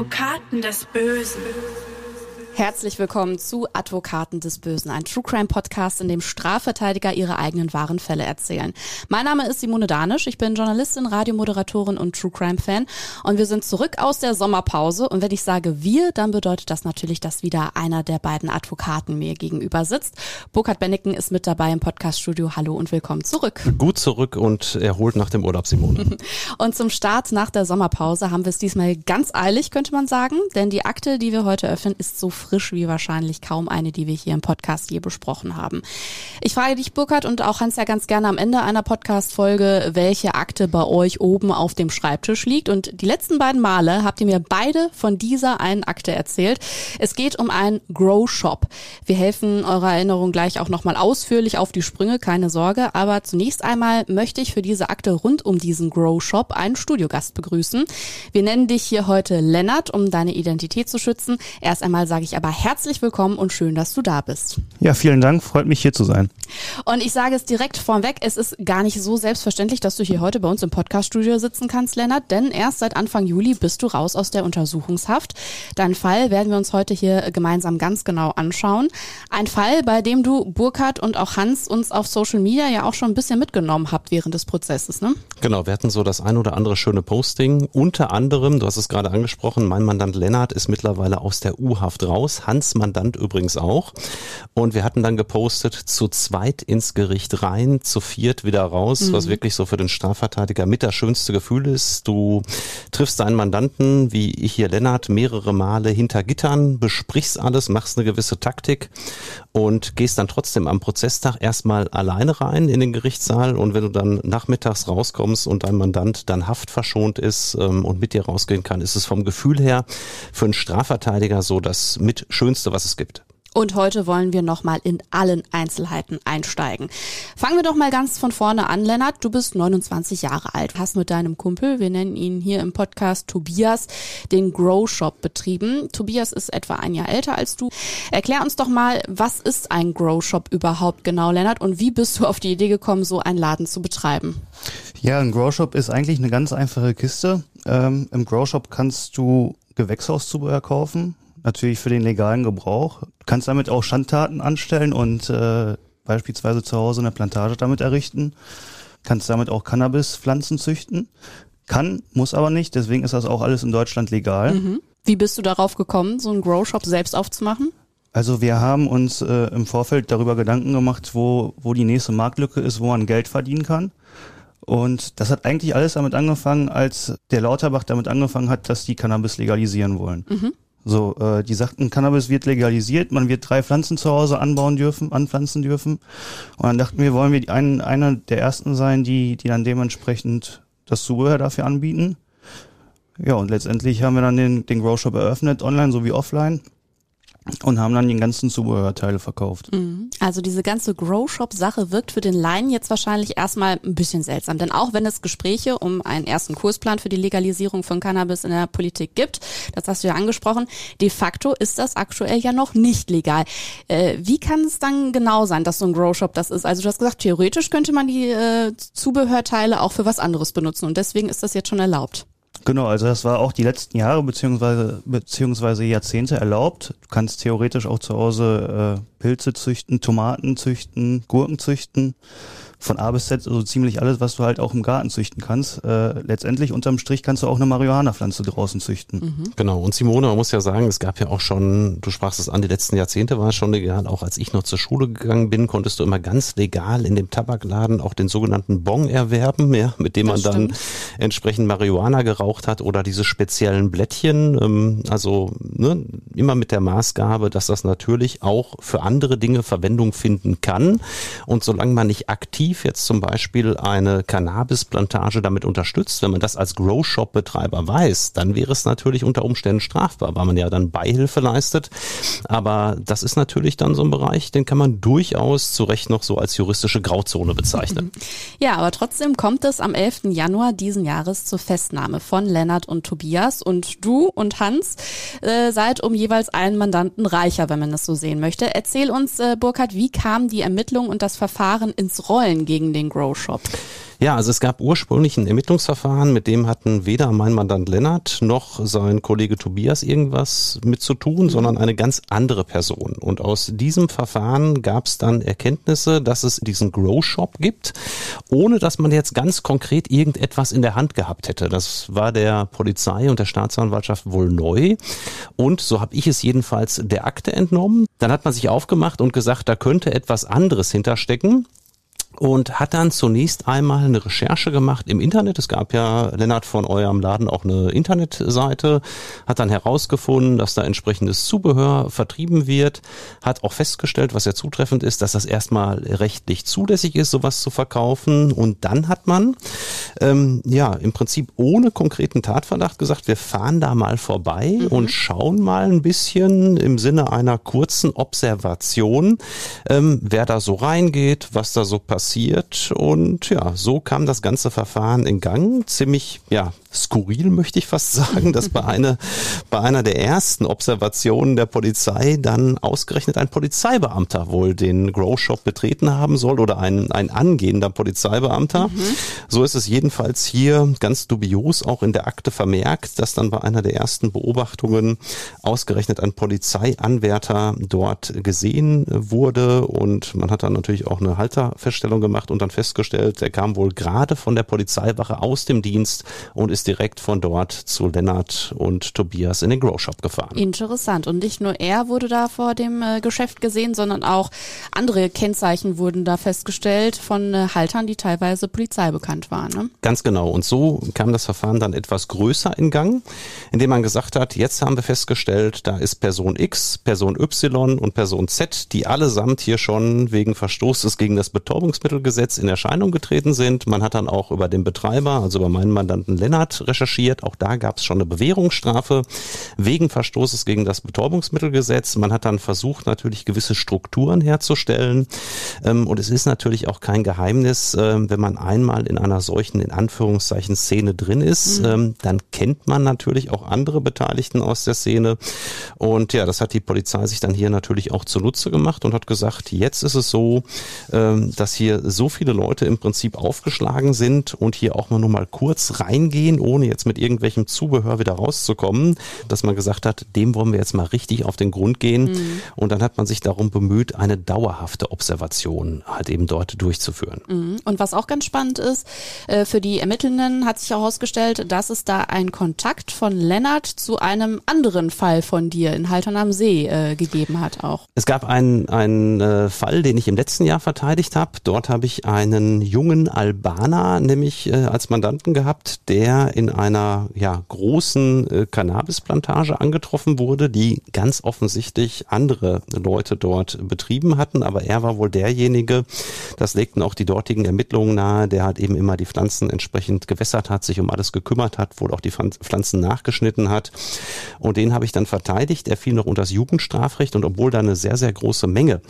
Advokaten des Bösen. Herzlich willkommen zu Advokaten des Bösen, ein True Crime Podcast, in dem Strafverteidiger ihre eigenen wahren Fälle erzählen. Mein Name ist Simone Danisch, ich bin Journalistin, Radiomoderatorin und True Crime Fan und wir sind zurück aus der Sommerpause und wenn ich sage wir, dann bedeutet das natürlich, dass wieder einer der beiden Advokaten mir gegenüber sitzt. Burkhard Benneken ist mit dabei im Podcaststudio. Hallo und willkommen zurück. Gut zurück und erholt nach dem Urlaub, Simone. und zum Start nach der Sommerpause haben wir es diesmal ganz eilig, könnte man sagen, denn die Akte, die wir heute öffnen, ist so frisch wie wahrscheinlich kaum eine, die wir hier im Podcast je besprochen haben. Ich frage dich, Burkhard, und auch Hans ja ganz gerne am Ende einer Podcast-Folge, welche Akte bei euch oben auf dem Schreibtisch liegt. Und die letzten beiden Male habt ihr mir beide von dieser einen Akte erzählt. Es geht um einen Grow Shop. Wir helfen eurer Erinnerung gleich auch nochmal ausführlich auf die Sprünge, keine Sorge. Aber zunächst einmal möchte ich für diese Akte rund um diesen Grow Shop einen Studiogast begrüßen. Wir nennen dich hier heute Lennart, um deine Identität zu schützen. Erst einmal sage ich aber herzlich willkommen und schön, dass du da bist. Ja, vielen Dank, freut mich hier zu sein. Und ich sage es direkt vorweg, es ist gar nicht so selbstverständlich, dass du hier heute bei uns im Podcaststudio sitzen kannst, Lennart, denn erst seit Anfang Juli bist du raus aus der Untersuchungshaft. Deinen Fall werden wir uns heute hier gemeinsam ganz genau anschauen. Ein Fall, bei dem du Burkhard und auch Hans uns auf Social Media ja auch schon ein bisschen mitgenommen habt während des Prozesses, ne? Genau, wir hatten so das ein oder andere schöne Posting. Unter anderem, du hast es gerade angesprochen, mein Mandant Lennart ist mittlerweile aus der U-Haft raus raus, Hans Mandant übrigens auch. Und wir hatten dann gepostet, zu zweit ins Gericht rein, zu viert wieder raus, mhm. was wirklich so für den Strafverteidiger mit das schönste Gefühl ist. Du triffst deinen Mandanten, wie ich hier Lennart, mehrere Male hinter Gittern, besprichst alles, machst eine gewisse Taktik und gehst dann trotzdem am Prozesstag erstmal alleine rein in den Gerichtssaal und wenn du dann nachmittags rauskommst und dein Mandant dann haftverschont ist ähm, und mit dir rausgehen kann, ist es vom Gefühl her für einen Strafverteidiger so das mit Schönste, was es gibt. Und heute wollen wir nochmal in allen Einzelheiten einsteigen. Fangen wir doch mal ganz von vorne an, Lennart. Du bist 29 Jahre alt, hast mit deinem Kumpel, wir nennen ihn hier im Podcast Tobias, den Grow Shop betrieben. Tobias ist etwa ein Jahr älter als du. Erklär uns doch mal, was ist ein Grow Shop überhaupt genau, Lennart, und wie bist du auf die Idee gekommen, so einen Laden zu betreiben? Ja, ein Grow Shop ist eigentlich eine ganz einfache Kiste. Ähm, Im Grow Shop kannst du Gewächshauszubehör kaufen, natürlich für den legalen Gebrauch. Du kannst damit auch Schandtaten anstellen und äh, beispielsweise zu Hause eine Plantage damit errichten. Kannst damit auch Cannabispflanzen züchten. Kann, muss aber nicht, deswegen ist das auch alles in Deutschland legal. Mhm. Wie bist du darauf gekommen, so einen Grow Shop selbst aufzumachen? Also wir haben uns äh, im Vorfeld darüber Gedanken gemacht, wo, wo die nächste Marktlücke ist, wo man Geld verdienen kann. Und das hat eigentlich alles damit angefangen, als der Lauterbach damit angefangen hat, dass die Cannabis legalisieren wollen. Mhm. So, äh, die sagten, Cannabis wird legalisiert, man wird drei Pflanzen zu Hause anbauen dürfen, anpflanzen dürfen. Und dann dachten wir, wollen wir die einen, einer der ersten sein, die, die dann dementsprechend das Zubehör dafür anbieten. Ja, und letztendlich haben wir dann den, den Grow Shop eröffnet, online sowie offline und haben dann die ganzen Zubehörteile verkauft. Mhm. Also diese ganze Grow Shop Sache wirkt für den Laien jetzt wahrscheinlich erstmal ein bisschen seltsam, denn auch wenn es Gespräche um einen ersten Kursplan für die Legalisierung von Cannabis in der Politik gibt, das hast du ja angesprochen, de facto ist das aktuell ja noch nicht legal. Äh, wie kann es dann genau sein, dass so ein Grow Shop das ist? Also du hast gesagt, theoretisch könnte man die äh, Zubehörteile auch für was anderes benutzen und deswegen ist das jetzt schon erlaubt. Genau, also das war auch die letzten Jahre beziehungsweise beziehungsweise Jahrzehnte erlaubt. Du kannst theoretisch auch zu Hause äh, Pilze züchten, Tomaten züchten, Gurken züchten von A bis Z, also ziemlich alles, was du halt auch im Garten züchten kannst. Äh, letztendlich unterm Strich kannst du auch eine Marihuana-Pflanze draußen züchten. Mhm. Genau. Und Simone, man muss ja sagen, es gab ja auch schon, du sprachst es an, die letzten Jahrzehnte war es schon legal. Auch als ich noch zur Schule gegangen bin, konntest du immer ganz legal in dem Tabakladen auch den sogenannten Bong erwerben, ja, mit dem man dann entsprechend Marihuana geraucht hat oder diese speziellen Blättchen. Ähm, also ne, immer mit der Maßgabe, dass das natürlich auch für andere Dinge Verwendung finden kann. Und solange man nicht aktiv aktiv jetzt zum Beispiel eine Cannabisplantage damit unterstützt, wenn man das als Grow Shop Betreiber weiß, dann wäre es natürlich unter Umständen strafbar, weil man ja dann Beihilfe leistet. Aber das ist natürlich dann so ein Bereich, den kann man durchaus zu Recht noch so als juristische Grauzone bezeichnen. Ja, aber trotzdem kommt es am 11. Januar diesen Jahres zur Festnahme von Lennart und Tobias und du und Hans äh, seid um jeweils einen Mandanten reicher, wenn man das so sehen möchte. Erzähl uns, äh, Burkhard, wie kamen die Ermittlungen und das Verfahren ins Rollen gegen den Grow Shop? Ja, also es gab ursprünglich ein Ermittlungsverfahren, mit dem hatten weder mein Mandant Lennart noch sein Kollege Tobias irgendwas mit zu tun, sondern eine ganz andere Person. Und aus diesem Verfahren gab es dann Erkenntnisse, dass es diesen Grow Shop gibt, ohne dass man jetzt ganz konkret irgendetwas in der Hand gehabt hätte. Das war der Polizei und der Staatsanwaltschaft wohl neu. Und so habe ich es jedenfalls der Akte entnommen. Dann hat man sich aufgemacht und gesagt, da könnte etwas anderes hinterstecken und hat dann zunächst einmal eine Recherche gemacht im Internet. Es gab ja, Lennart, von eurem Laden auch eine Internetseite, hat dann herausgefunden, dass da entsprechendes Zubehör vertrieben wird, hat auch festgestellt, was ja zutreffend ist, dass das erstmal rechtlich zulässig ist, sowas zu verkaufen. Und dann hat man, ähm, ja, im Prinzip ohne konkreten Tatverdacht gesagt, wir fahren da mal vorbei mhm. und schauen mal ein bisschen im Sinne einer kurzen Observation, ähm, wer da so reingeht, was da so passiert passiert und ja, so kam das ganze Verfahren in Gang. Ziemlich, ja, skurril möchte ich fast sagen, dass bei einer, bei einer der ersten Observationen der Polizei dann ausgerechnet ein Polizeibeamter wohl den Grow Shop betreten haben soll oder ein, ein angehender Polizeibeamter. Mhm. So ist es jedenfalls hier ganz dubios auch in der Akte vermerkt, dass dann bei einer der ersten Beobachtungen ausgerechnet ein Polizeianwärter dort gesehen wurde und man hat dann natürlich auch eine Halterfeststellung Feststellung gemacht und dann festgestellt, er kam wohl gerade von der Polizeiwache aus dem Dienst und ist direkt von dort zu Lennart und Tobias in den Grow Shop gefahren. Interessant. Und nicht nur er wurde da vor dem äh, Geschäft gesehen, sondern auch andere Kennzeichen wurden da festgestellt von äh, Haltern, die teilweise Polizei bekannt waren. Ne? Ganz genau. Und so kam das Verfahren dann etwas größer in Gang, indem man gesagt hat, jetzt haben wir festgestellt, da ist Person X, Person Y und Person Z, die allesamt hier schon wegen Verstoßes gegen das Betäubungs Lebensmittelgesetz in Erscheinung getreten sind. Man hat dann auch über den Betreiber, also über meinen Mandanten Lennart, recherchiert. Auch da gab es schon eine Bewährungsstrafe wegen Verstoßes gegen das Betäubungsmittelgesetz. Man hat dann versucht, natürlich gewisse Strukturen herzustellen. Ähm, und es ist natürlich auch kein Geheimnis, ähm, wenn man einmal in einer solchen, in Anführungszeichen, Szene drin ist, mhm. Ähm, dann kennt man natürlich auch andere Beteiligten aus der Szene. Und ja, das hat die Polizei sich dann hier natürlich auch zunutze gemacht und hat gesagt, jetzt ist es so, dass hier hier so viele Leute im Prinzip aufgeschlagen sind und hier auch mal nur mal kurz reingehen, ohne jetzt mit irgendwelchem Zubehör wieder rauszukommen, dass man gesagt hat, dem wollen wir jetzt mal richtig auf den Grund gehen. Mhm. Und dann hat man sich darum bemüht, eine dauerhafte Observation halt eben dort durchzuführen. Mhm. Und was auch ganz spannend ist, äh, für die Ermittelnden hat sich herausgestellt, dass es da einen Kontakt von Lennart zu einem anderen Fall von dir in Haltern am See äh, gegeben hat auch. Es gab einen, einen äh, Fall, den ich im letzten Jahr verteidigt habe. Dort Dort habe ich einen jungen Albaner nämlich äh, als Mandanten gehabt, der in einer ja, großen äh, Cannabisplantage angetroffen wurde, die ganz offensichtlich andere Leute dort betrieben hatten. Aber er war wohl derjenige, das legten auch die dortigen Ermittlungen nahe, der halt eben immer die Pflanzen entsprechend gewässert hat, sich um alles gekümmert hat, wohl auch die Pflanzen nachgeschnitten hat. Und den habe ich dann verteidigt. Er fiel noch unter das Jugendstrafrecht und obwohl da eine sehr, sehr große Menge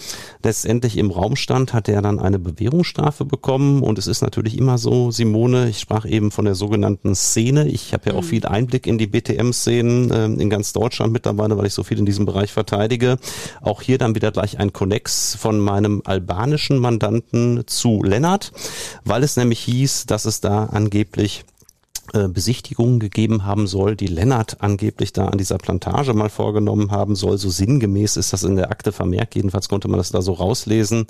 letztendlich im Raum stand, hat er dann eine Bewährungsstrafe bekommen. Und es ist natürlich immer so, Simone, ich sprach eben von der sogenannten Szene. Ich habe ja auch mhm. viel Einblick in die BTM-Szenen äh, in ganz Deutschland mittlerweile, weil ich so viel in diesem Bereich verteidige. Auch hier dann wieder gleich ein Connex von meinem albanischen Mandanten zu Lennart, weil es nämlich hieß, dass es da angeblich Besichtigungen gegeben haben soll, die Lennart angeblich da an dieser Plantage mal vorgenommen haben soll. So sinngemäß ist das in der Akte vermerkt. Jedenfalls konnte man das da so rauslesen.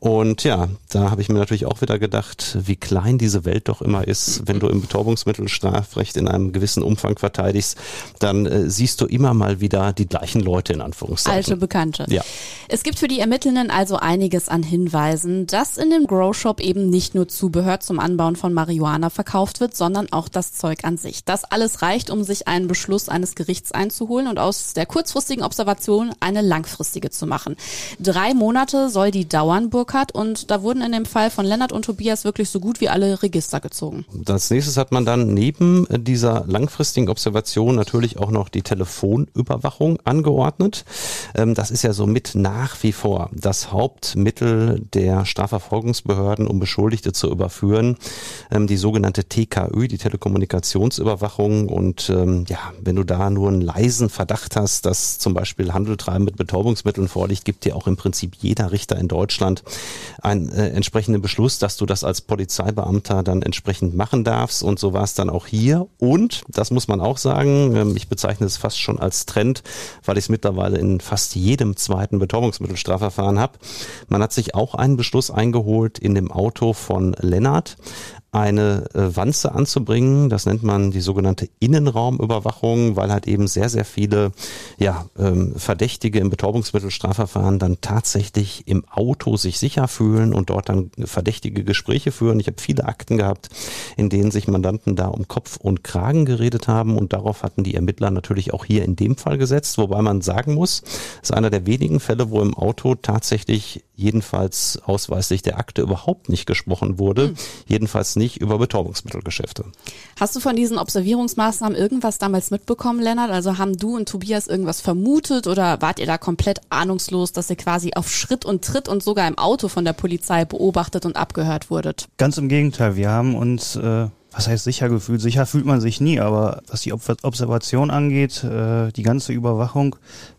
Und ja, da habe ich mir natürlich auch wieder gedacht, wie klein diese Welt doch immer ist. Wenn du im Betäubungsmittelstrafrecht in einem gewissen Umfang verteidigst, dann äh, siehst du immer mal wieder die gleichen Leute in Anführungszeichen. Alte Bekannte. Ja. Es gibt für die Ermittelnden also einiges an Hinweisen, dass in dem Grow Shop eben nicht nur Zubehör zum Anbauen von Marihuana verkauft wird, sondern auch auch das Zeug an sich. Das alles reicht, um sich einen Beschluss eines Gerichts einzuholen und aus der kurzfristigen Observation eine langfristige zu machen. Drei Monate soll die dauern, Burkhardt, und da wurden in dem Fall von Lennart und Tobias wirklich so gut wie alle Register gezogen. Als nächstes hat man dann neben dieser langfristigen Observation natürlich auch noch die Telefonüberwachung angeordnet. Ähm, das ist ja somit nach wie vor das Hauptmittel der Strafverfolgungsbehörden, um Beschuldigte zu überführen. Ähm, die sogenannte TKÜ, die Telekommunikationsüberwachung und ähm, ja, wenn du da nur einen leisen Verdacht hast, dass zum Beispiel Handeltreiben mit Betäubungsmitteln vorliegt, gibt dir auch im Prinzip jeder Richter in Deutschland einen äh, entsprechenden Beschluss, dass du das als Polizeibeamter dann entsprechend machen darfst. Und so war es dann auch hier. Und das muss man auch sagen, ähm, ich bezeichne es fast schon als Trend, weil ich es mittlerweile in fast jedem zweiten Betäubungsmittelstrafverfahren habe. Man hat sich auch einen Beschluss eingeholt in dem Auto von Lennart eine äh, Wanze anzubringen. Das nennt man die sogenannte Innenraumüberwachung, weil halt eben sehr, sehr viele ja, ähm, Verdächtige im Betäubungsmittelstrafverfahren dann tatsächlich im Auto sich sicher fühlen und dort dann verdächtige Gespräche führen. Ich habe viele Akten gehabt, in denen sich Mandanten da um Kopf und Kragen geredet haben und darauf hatten die Ermittler natürlich auch hier in dem Fall gesetzt, wobei man sagen muss, es ist einer der wenigen Fälle, wo im Auto tatsächlich jedenfalls ausweislich der Akte überhaupt nicht gesprochen wurde, hm. jedenfalls nicht über Betäubungsmittelgeschäfte. Hast du von diesen Observierungsmaßnahmen irgendwas damals mitbekommen, Lennart? Also haben du und Tobias irgendwas vermutet oder wart ihr da komplett ahnungslos, dass ihr quasi auf Schritt und Tritt und sogar im Auto von der Polizei beobachtet und abgehört wurdet? Ganz im Gegenteil, wir haben uns äh was heißt sicher gefühlt? Sicher fühlt man sich nie, aber was die Observation angeht, äh, die ganze Überwachung,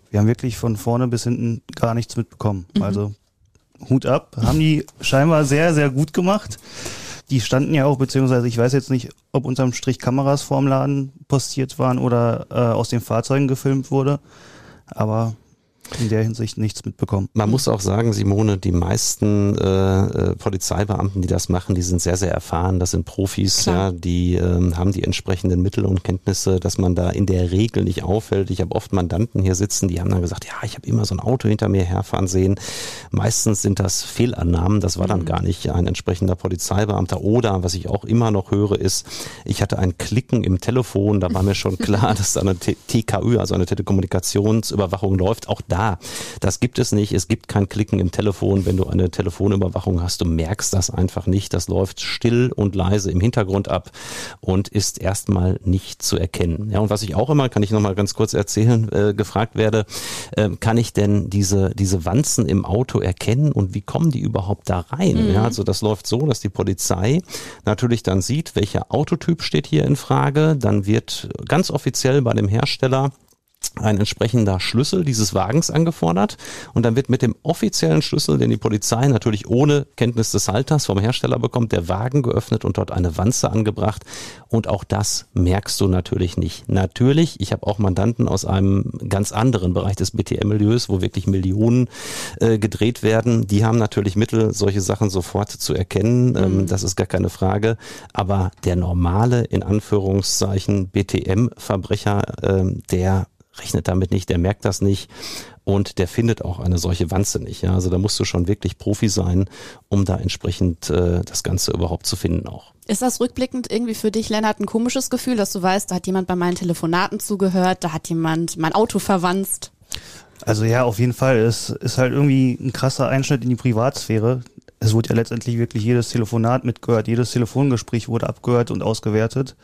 wir haben wirklich von vorne bis hinten gar nichts mitbekommen. Mhm. Also Hut ab, haben die scheinbar sehr, sehr gut gemacht. Die standen ja auch, beziehungsweise ich weiß jetzt nicht, ob unterm Strich Kameras vorm Laden postiert waren oder äh, aus den Fahrzeugen gefilmt wurde. Aber in der Hinsicht nichts mitbekommen. Man muss auch sagen, Simone, die meisten äh, äh, Polizeibeamten, die das machen, die sind sehr, sehr erfahren. Das sind Profis, Klar. ja, die äh, haben die entsprechenden Mittel und Kenntnisse, dass man da in der Regel nicht auffällt. Ich habe oft Mandanten hier sitzen, die haben dann gesagt, ja, ich habe immer so ein Auto hinter mir herfahren sehen. Meistens sind das Fehlannahmen, das war dann mhm. gar nicht ein entsprechender Polizeibeamter. Oder was ich auch immer noch höre, ist, ich hatte ein Klicken im Telefon, da war mir schon klar, dass da eine TKÜ, also eine Telekommunikationsüberwachung läuft. Auch da da. Das gibt es nicht. Es gibt kein Klicken im Telefon, wenn du eine Telefonüberwachung hast. Du merkst das einfach nicht. Das läuft still und leise im Hintergrund ab und ist erstmal nicht zu erkennen. Ja, und was ich auch immer, kann ich nochmal ganz kurz erzählen, äh, gefragt werde, äh, kann ich denn diese, diese Wanzen im Auto erkennen und wie kommen die überhaupt da rein? Mhm. Ja, also das läuft so, dass die Polizei natürlich dann sieht, welcher Autotyp steht hier in Frage. Dann wird ganz offiziell bei dem Hersteller ein entsprechender Schlüssel dieses Wagens angefordert. Und dann wird mit dem offiziellen Schlüssel, den die Polizei natürlich ohne Kenntnis des Halters vom Hersteller bekommt, der Wagen geöffnet und dort eine Wanze angebracht. Und auch das merkst du natürlich nicht. Natürlich, ich habe auch Mandanten aus einem ganz anderen Bereich des BTM-Milieus, wo wirklich Millionen äh, gedreht werden, die haben natürlich Mittel, solche Sachen sofort zu erkennen, ähm, mhm. das ist gar keine Frage, aber der normale, in Anführungszeichen, BTM-Verbrecher, äh, der rechnet damit nicht, der merkt das nicht und der findet auch eine solche Wanze nicht. Ja? Also da musst du schon wirklich Profi sein, um da entsprechend äh, das Ganze überhaupt zu finden auch. Ist das rückblickend irgendwie für dich, Lennart, ein komisches Gefühl, dass du weißt, da hat jemand bei meinen Telefonaten zugehört, da hat jemand mein Auto verwanzt? Also ja, auf jeden Fall. Es ist halt irgendwie ein krasser Einschnitt in die Privatsphäre. Es wurde ja letztendlich wirklich jedes Telefonat mitgehört, jedes Telefongespräch wurde abgehört und ausgewertet.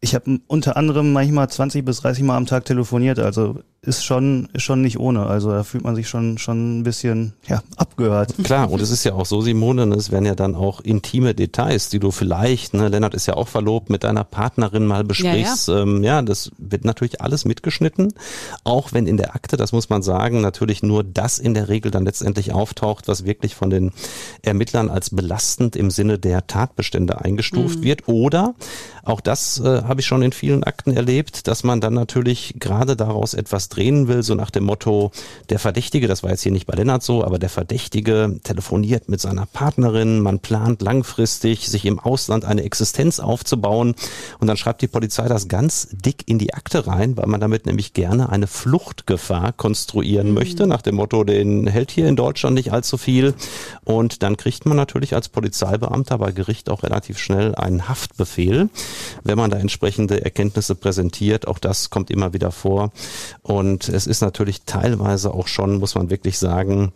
Ich habe unter anderem manchmal 20 bis 30 Mal am Tag telefoniert, also ist schon, ist schon nicht ohne. Also da fühlt man sich schon, schon ein bisschen ja, abgehört. Klar, und es ist ja auch so, Simone, ne, es werden ja dann auch intime Details, die du vielleicht, ne, Lennart ist ja auch verlobt, mit deiner Partnerin mal besprichst. Ja, ja. Ähm, ja, das wird natürlich alles mitgeschnitten. Auch wenn in der Akte, das muss man sagen, natürlich nur das in der Regel dann letztendlich auftaucht, was wirklich von den Ermittlern als belastend im Sinne der Tatbestände eingestuft mhm. wird. Oder, auch das äh, habe ich schon in vielen Akten erlebt, dass man dann natürlich gerade daraus etwas drehen will, so nach dem Motto, der Verdächtige, das war jetzt hier nicht bei Lennart so, aber der Verdächtige telefoniert mit seiner Partnerin, man plant langfristig, sich im Ausland eine Existenz aufzubauen und dann schreibt die Polizei das ganz dick in die Akte rein, weil man damit nämlich gerne eine Fluchtgefahr konstruieren mhm. möchte, nach dem Motto, den hält hier in Deutschland nicht allzu viel und dann kriegt man natürlich als Polizeibeamter bei Gericht auch relativ schnell einen Haftbefehl, wenn man da entsprechende Erkenntnisse präsentiert, auch das kommt immer wieder vor und es ist natürlich teilweise auch schon, muss man wirklich sagen,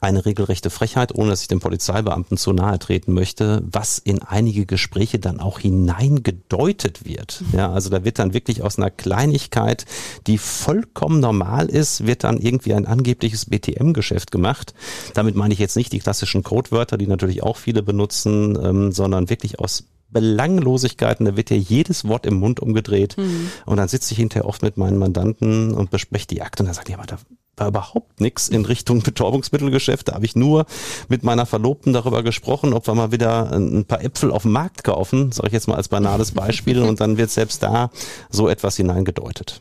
eine regelrechte Frechheit, ohne dass ich dem Polizeibeamten zu nahe treten möchte, was in einige Gespräche dann auch hineingedeutet wird. Ja, also da wird dann wirklich aus einer Kleinigkeit, die vollkommen normal ist, wird dann irgendwie ein angebliches BTM-Geschäft gemacht. Damit meine ich jetzt nicht die klassischen Codewörter, die natürlich auch viele benutzen, ähm, sondern wirklich aus Belanglosigkeiten, da wird ja jedes Wort im Mund umgedreht. Mhm. Und dann sitze ich hinterher oft mit meinen Mandanten und bespreche die Akte und dann sagt ja, aber da war überhaupt nichts in Richtung Betäubungsmittelgeschäft. Da habe ich nur mit meiner Verlobten darüber gesprochen, ob wir mal wieder ein paar Äpfel auf dem Markt kaufen, sage ich jetzt mal als banales Beispiel. und dann wird selbst da so etwas hineingedeutet.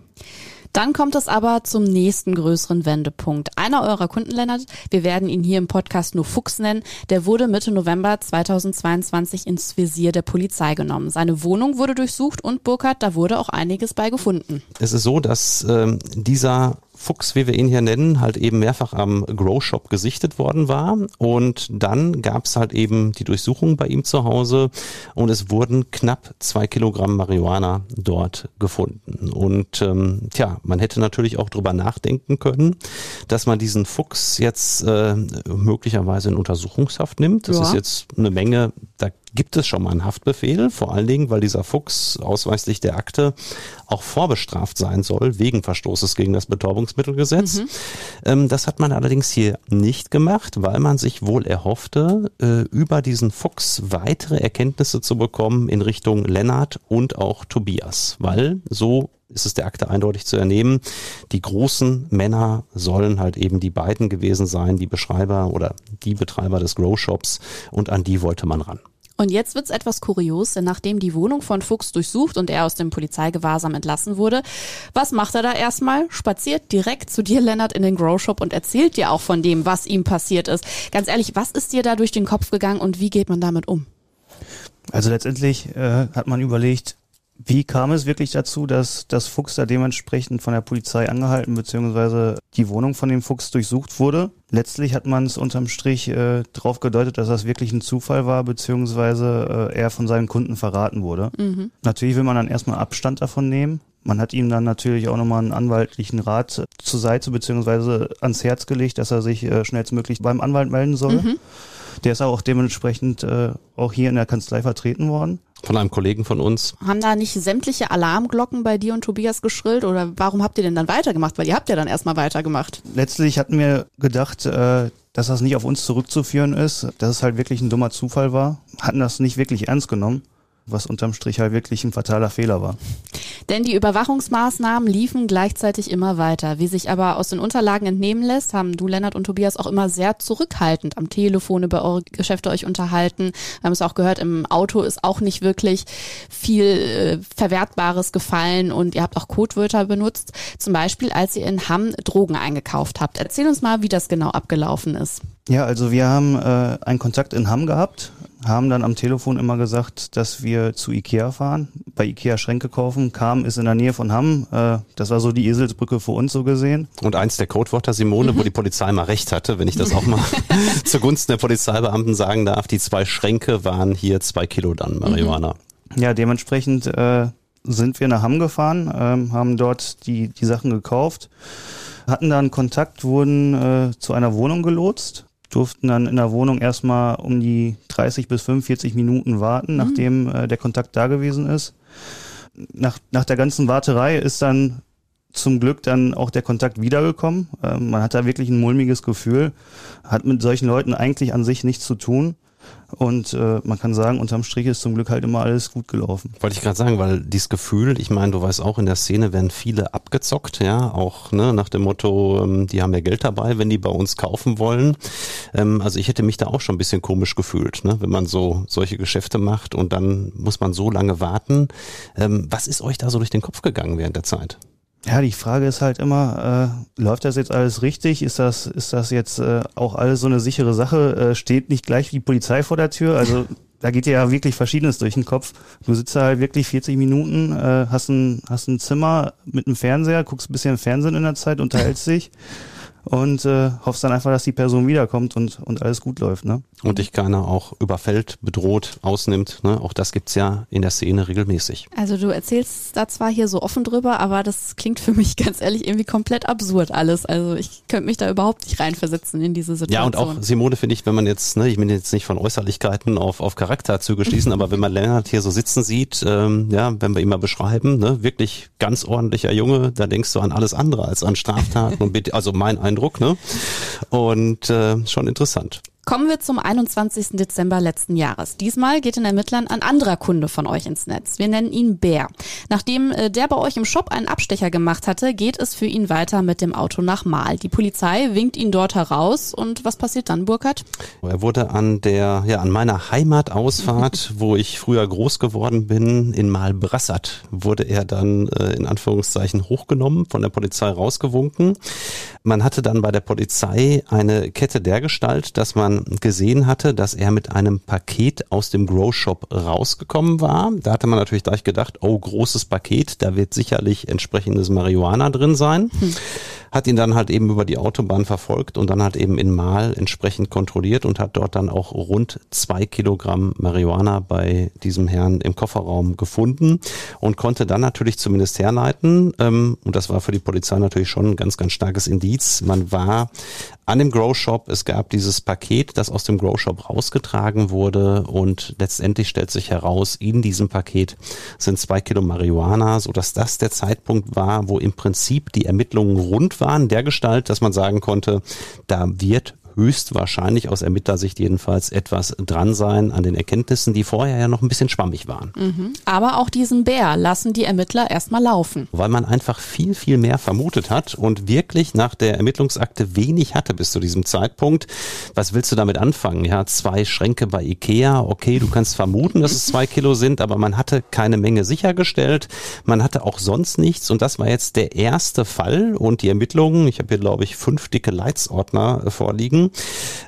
Dann kommt es aber zum nächsten größeren Wendepunkt. Einer eurer Kunden, Lennart, wir werden ihn hier im Podcast nur Fuchs nennen, der wurde Mitte November 2022 ins Visier der Polizei genommen. Seine Wohnung wurde durchsucht und Burkhardt, da wurde auch einiges bei gefunden. Es ist so, dass ähm, dieser Fuchs, wie wir ihn hier nennen, halt eben mehrfach am Grow Shop gesichtet worden war. Und dann gab es halt eben die Durchsuchung bei ihm zu Hause und es wurden knapp zwei Kilogramm Marihuana dort gefunden. Und ähm, tja, man hätte natürlich auch drüber nachdenken können, dass man diesen Fuchs jetzt äh, möglicherweise in Untersuchungshaft nimmt. Das ja. ist jetzt eine Menge, da gibt es schon mal einen Haftbefehl, vor allen Dingen, weil dieser Fuchs ausweislich der Akte auch vorbestraft sein soll wegen Verstoßes gegen das Betäubungsmittelgesetz. Mhm. Ähm, das hat man allerdings hier nicht gemacht, weil man sich wohl erhoffte, äh, über diesen Fuchs weitere Erkenntnisse zu bekommen in Richtung Lennart und auch Tobias, weil so ist es der Akte eindeutig zu ernehmen. Die großen Männer sollen halt eben die beiden gewesen sein, die Beschreiber oder die Betreiber des Grow Shops und an die wollte man ran. Und jetzt wird's etwas kurios, denn nachdem die Wohnung von Fuchs durchsucht und er aus dem Polizeigewahrsam entlassen wurde, was macht er da erstmal? Spaziert direkt zu dir, Lennart, in den Grow Shop und erzählt dir auch von dem, was ihm passiert ist. Ganz ehrlich, was ist dir da durch den Kopf gegangen und wie geht man damit um? Also letztendlich äh, hat man überlegt, wie kam es wirklich dazu, dass das Fuchs da dementsprechend von der Polizei angehalten bzw. die Wohnung von dem Fuchs durchsucht wurde? Letztlich hat man es unterm Strich äh, darauf gedeutet, dass das wirklich ein Zufall war bzw. Äh, er von seinen Kunden verraten wurde. Mhm. Natürlich will man dann erstmal Abstand davon nehmen. Man hat ihm dann natürlich auch nochmal einen anwaltlichen Rat zur Seite bzw. ans Herz gelegt, dass er sich äh, schnellstmöglich beim Anwalt melden soll. Mhm. Der ist auch dementsprechend äh, auch hier in der Kanzlei vertreten worden. Von einem Kollegen von uns. Haben da nicht sämtliche Alarmglocken bei dir und Tobias geschrillt oder warum habt ihr denn dann weitergemacht? Weil ihr habt ja dann erstmal weitergemacht. Letztlich hatten wir gedacht, äh, dass das nicht auf uns zurückzuführen ist, dass es halt wirklich ein dummer Zufall war. Hatten das nicht wirklich ernst genommen was unterm Strich halt wirklich ein fataler Fehler war. Denn die Überwachungsmaßnahmen liefen gleichzeitig immer weiter. Wie sich aber aus den Unterlagen entnehmen lässt, haben du, Lennart und Tobias auch immer sehr zurückhaltend am Telefon über eure Geschäfte euch unterhalten. Wir haben es auch gehört, im Auto ist auch nicht wirklich viel äh, Verwertbares gefallen und ihr habt auch Codewörter benutzt. Zum Beispiel, als ihr in Hamm Drogen eingekauft habt. Erzähl uns mal, wie das genau abgelaufen ist. Ja, also wir haben äh, einen Kontakt in Hamm gehabt, haben dann am Telefon immer gesagt, dass wir zu Ikea fahren, bei Ikea Schränke kaufen. Kam ist in der Nähe von Hamm. Äh, das war so die Eselsbrücke für uns so gesehen. Und eins der Codewörter, Simone, mhm. wo die Polizei mal recht hatte, wenn ich das auch mal zugunsten der Polizeibeamten sagen darf, die zwei Schränke waren hier zwei Kilo dann Marihuana. Mhm. Ja, dementsprechend äh, sind wir nach Hamm gefahren, äh, haben dort die, die Sachen gekauft, hatten dann Kontakt, wurden äh, zu einer Wohnung gelotst durften dann in der Wohnung erstmal um die 30 bis 45 Minuten warten, mhm. nachdem äh, der Kontakt da gewesen ist. Nach, nach der ganzen Warterei ist dann zum Glück dann auch der Kontakt wiedergekommen. Ähm, man hat da wirklich ein mulmiges Gefühl, hat mit solchen Leuten eigentlich an sich nichts zu tun. Und äh, man kann sagen, unterm Strich ist zum Glück halt immer alles gut gelaufen. Wollte ich gerade sagen, weil dieses Gefühl, ich meine, du weißt auch, in der Szene werden viele abgezockt, ja, auch ne, nach dem Motto, ähm, die haben ja Geld dabei, wenn die bei uns kaufen wollen. Ähm, also ich hätte mich da auch schon ein bisschen komisch gefühlt, ne, wenn man so solche Geschäfte macht und dann muss man so lange warten. Ähm, was ist euch da so durch den Kopf gegangen während der Zeit? Ja, die Frage ist halt immer, äh, läuft das jetzt alles richtig? Ist das, ist das jetzt äh, auch alles so eine sichere Sache? Äh, steht nicht gleich die Polizei vor der Tür? Also da geht dir ja wirklich Verschiedenes durch den Kopf. Du sitzt da halt wirklich 40 Minuten, äh, hast, ein, hast ein Zimmer mit einem Fernseher, guckst ein bisschen Fernsehen in der Zeit, unterhältst dich und äh, hoffst dann einfach, dass die Person wiederkommt und, und alles gut läuft. Ne? Und dich keiner auch überfällt, bedroht, ausnimmt. Ne? Auch das gibt's ja in der Szene regelmäßig. Also du erzählst da zwar hier so offen drüber, aber das klingt für mich ganz ehrlich irgendwie komplett absurd alles. Also ich könnte mich da überhaupt nicht reinversetzen in diese Situation. Ja, und auch Simone finde ich, wenn man jetzt, ne, ich will jetzt nicht von Äußerlichkeiten auf, auf Charakterzüge schließen, aber wenn man Lennart hier so sitzen sieht, ähm, ja, wenn wir ihn mal beschreiben, ne, wirklich ganz ordentlicher Junge, da denkst du an alles andere als an Straftaten und bitte, also mein Eindruck, ne? Und äh, schon interessant. Kommen wir zum 21. Dezember letzten Jahres. Diesmal geht den Ermittlern ein anderer Kunde von euch ins Netz. Wir nennen ihn Bär. Nachdem äh, der bei euch im Shop einen Abstecher gemacht hatte, geht es für ihn weiter mit dem Auto nach Mal. Die Polizei winkt ihn dort heraus und was passiert dann, Burkhard? Er wurde an der, ja, an meiner Heimatausfahrt, wo ich früher groß geworden bin, in Malbrassat, wurde er dann äh, in Anführungszeichen hochgenommen, von der Polizei rausgewunken. Man hatte dann bei der Polizei eine Kette dergestalt, dass man gesehen hatte, dass er mit einem Paket aus dem Grow Shop rausgekommen war. Da hatte man natürlich gleich gedacht, oh, großes Paket, da wird sicherlich entsprechendes Marihuana drin sein. Hm hat ihn dann halt eben über die Autobahn verfolgt und dann halt eben in Mal entsprechend kontrolliert und hat dort dann auch rund zwei Kilogramm Marihuana bei diesem Herrn im Kofferraum gefunden und konnte dann natürlich zumindest herleiten, ähm, und das war für die Polizei natürlich schon ein ganz, ganz starkes Indiz. Man war an dem Grow Shop, es gab dieses Paket, das aus dem Grow Shop rausgetragen wurde und letztendlich stellt sich heraus, in diesem Paket sind zwei Kilo Marihuana, so dass das der Zeitpunkt war, wo im Prinzip die Ermittlungen rund waren, der Gestalt, dass man sagen konnte, da wird höchstwahrscheinlich aus Ermittlersicht jedenfalls etwas dran sein an den Erkenntnissen, die vorher ja noch ein bisschen schwammig waren. Mhm. Aber auch diesen Bär lassen die Ermittler erstmal laufen. Weil man einfach viel, viel mehr vermutet hat und wirklich nach der Ermittlungsakte wenig hatte bis zu diesem Zeitpunkt. Was willst du damit anfangen? Ja, zwei Schränke bei Ikea. Okay, du kannst vermuten, dass es zwei Kilo sind, aber man hatte keine Menge sichergestellt. Man hatte auch sonst nichts und das war jetzt der erste Fall und die Ermittlungen, ich habe hier glaube ich fünf dicke Leitsordner vorliegen,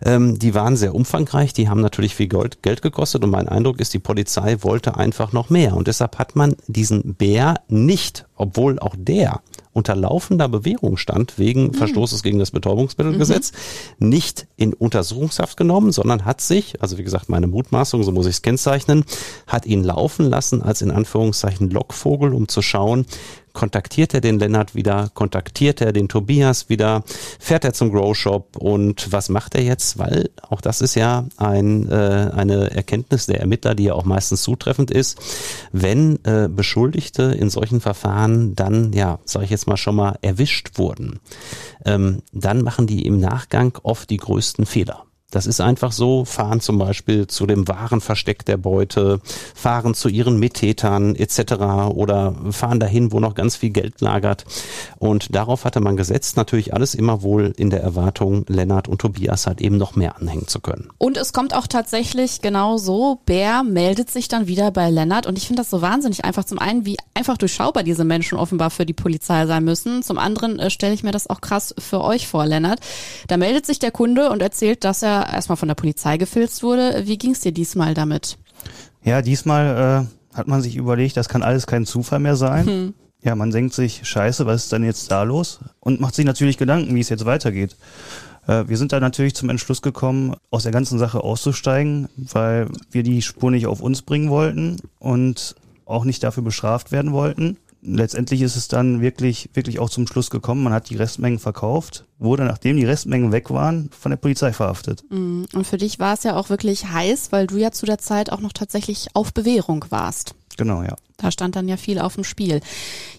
ähm, die waren sehr umfangreich, die haben natürlich viel Gold, Geld gekostet und mein Eindruck ist, die Polizei wollte einfach noch mehr und deshalb hat man diesen Bär nicht, obwohl auch der unter laufender Bewährung stand wegen mhm. Verstoßes gegen das Betäubungsmittelgesetz, mhm. nicht in Untersuchungshaft genommen, sondern hat sich, also wie gesagt meine Mutmaßung, so muss ich es kennzeichnen, hat ihn laufen lassen als in Anführungszeichen Lockvogel, um zu schauen, kontaktiert er den Lennart wieder, kontaktiert er den Tobias wieder, fährt er zum Grow Shop und was macht er jetzt? Weil auch das ist ja ein, äh, eine Erkenntnis der Ermittler, die ja auch meistens zutreffend ist. Wenn äh, Beschuldigte in solchen Verfahren dann, ja, sage ich jetzt mal schon mal, erwischt wurden, ähm, dann machen die im Nachgang oft die größten Fehler. Das ist einfach so, fahren zum Beispiel zu dem wahren Versteck der Beute, fahren zu ihren Mittätern etc. oder fahren dahin, wo noch ganz viel Geld lagert. Und darauf hatte man gesetzt, natürlich alles immer wohl in der Erwartung, Lennart und Tobias halt eben noch mehr anhängen zu können. Und es kommt auch tatsächlich genau so, Bär meldet sich dann wieder bei Lennart und ich finde das so wahnsinnig einfach. Zum einen, wie einfach durchschaubar diese Menschen offenbar für die Polizei sein müssen. Zum anderen äh, stelle ich mir das auch krass für euch vor, Lennart. Da meldet sich der Kunde und erzählt, dass er erstmal von der Polizei gefilzt wurde. Wie ging es dir diesmal damit? Ja, diesmal äh, hat man sich überlegt, das kann alles kein Zufall mehr sein. Hm. Ja, man denkt sich, scheiße, was ist denn jetzt da los? Und macht sich natürlich Gedanken, wie es jetzt weitergeht. Äh, wir sind da natürlich zum Entschluss gekommen, aus der ganzen Sache auszusteigen, weil wir die Spur nicht auf uns bringen wollten und auch nicht dafür bestraft werden wollten letztendlich ist es dann wirklich, wirklich auch zum Schluss gekommen. Man hat die Restmengen verkauft, wurde, nachdem die Restmengen weg waren, von der Polizei verhaftet. Mm, und für dich war es ja auch wirklich heiß, weil du ja zu der Zeit auch noch tatsächlich auf Bewährung warst. Genau, ja. Da stand dann ja viel auf dem Spiel.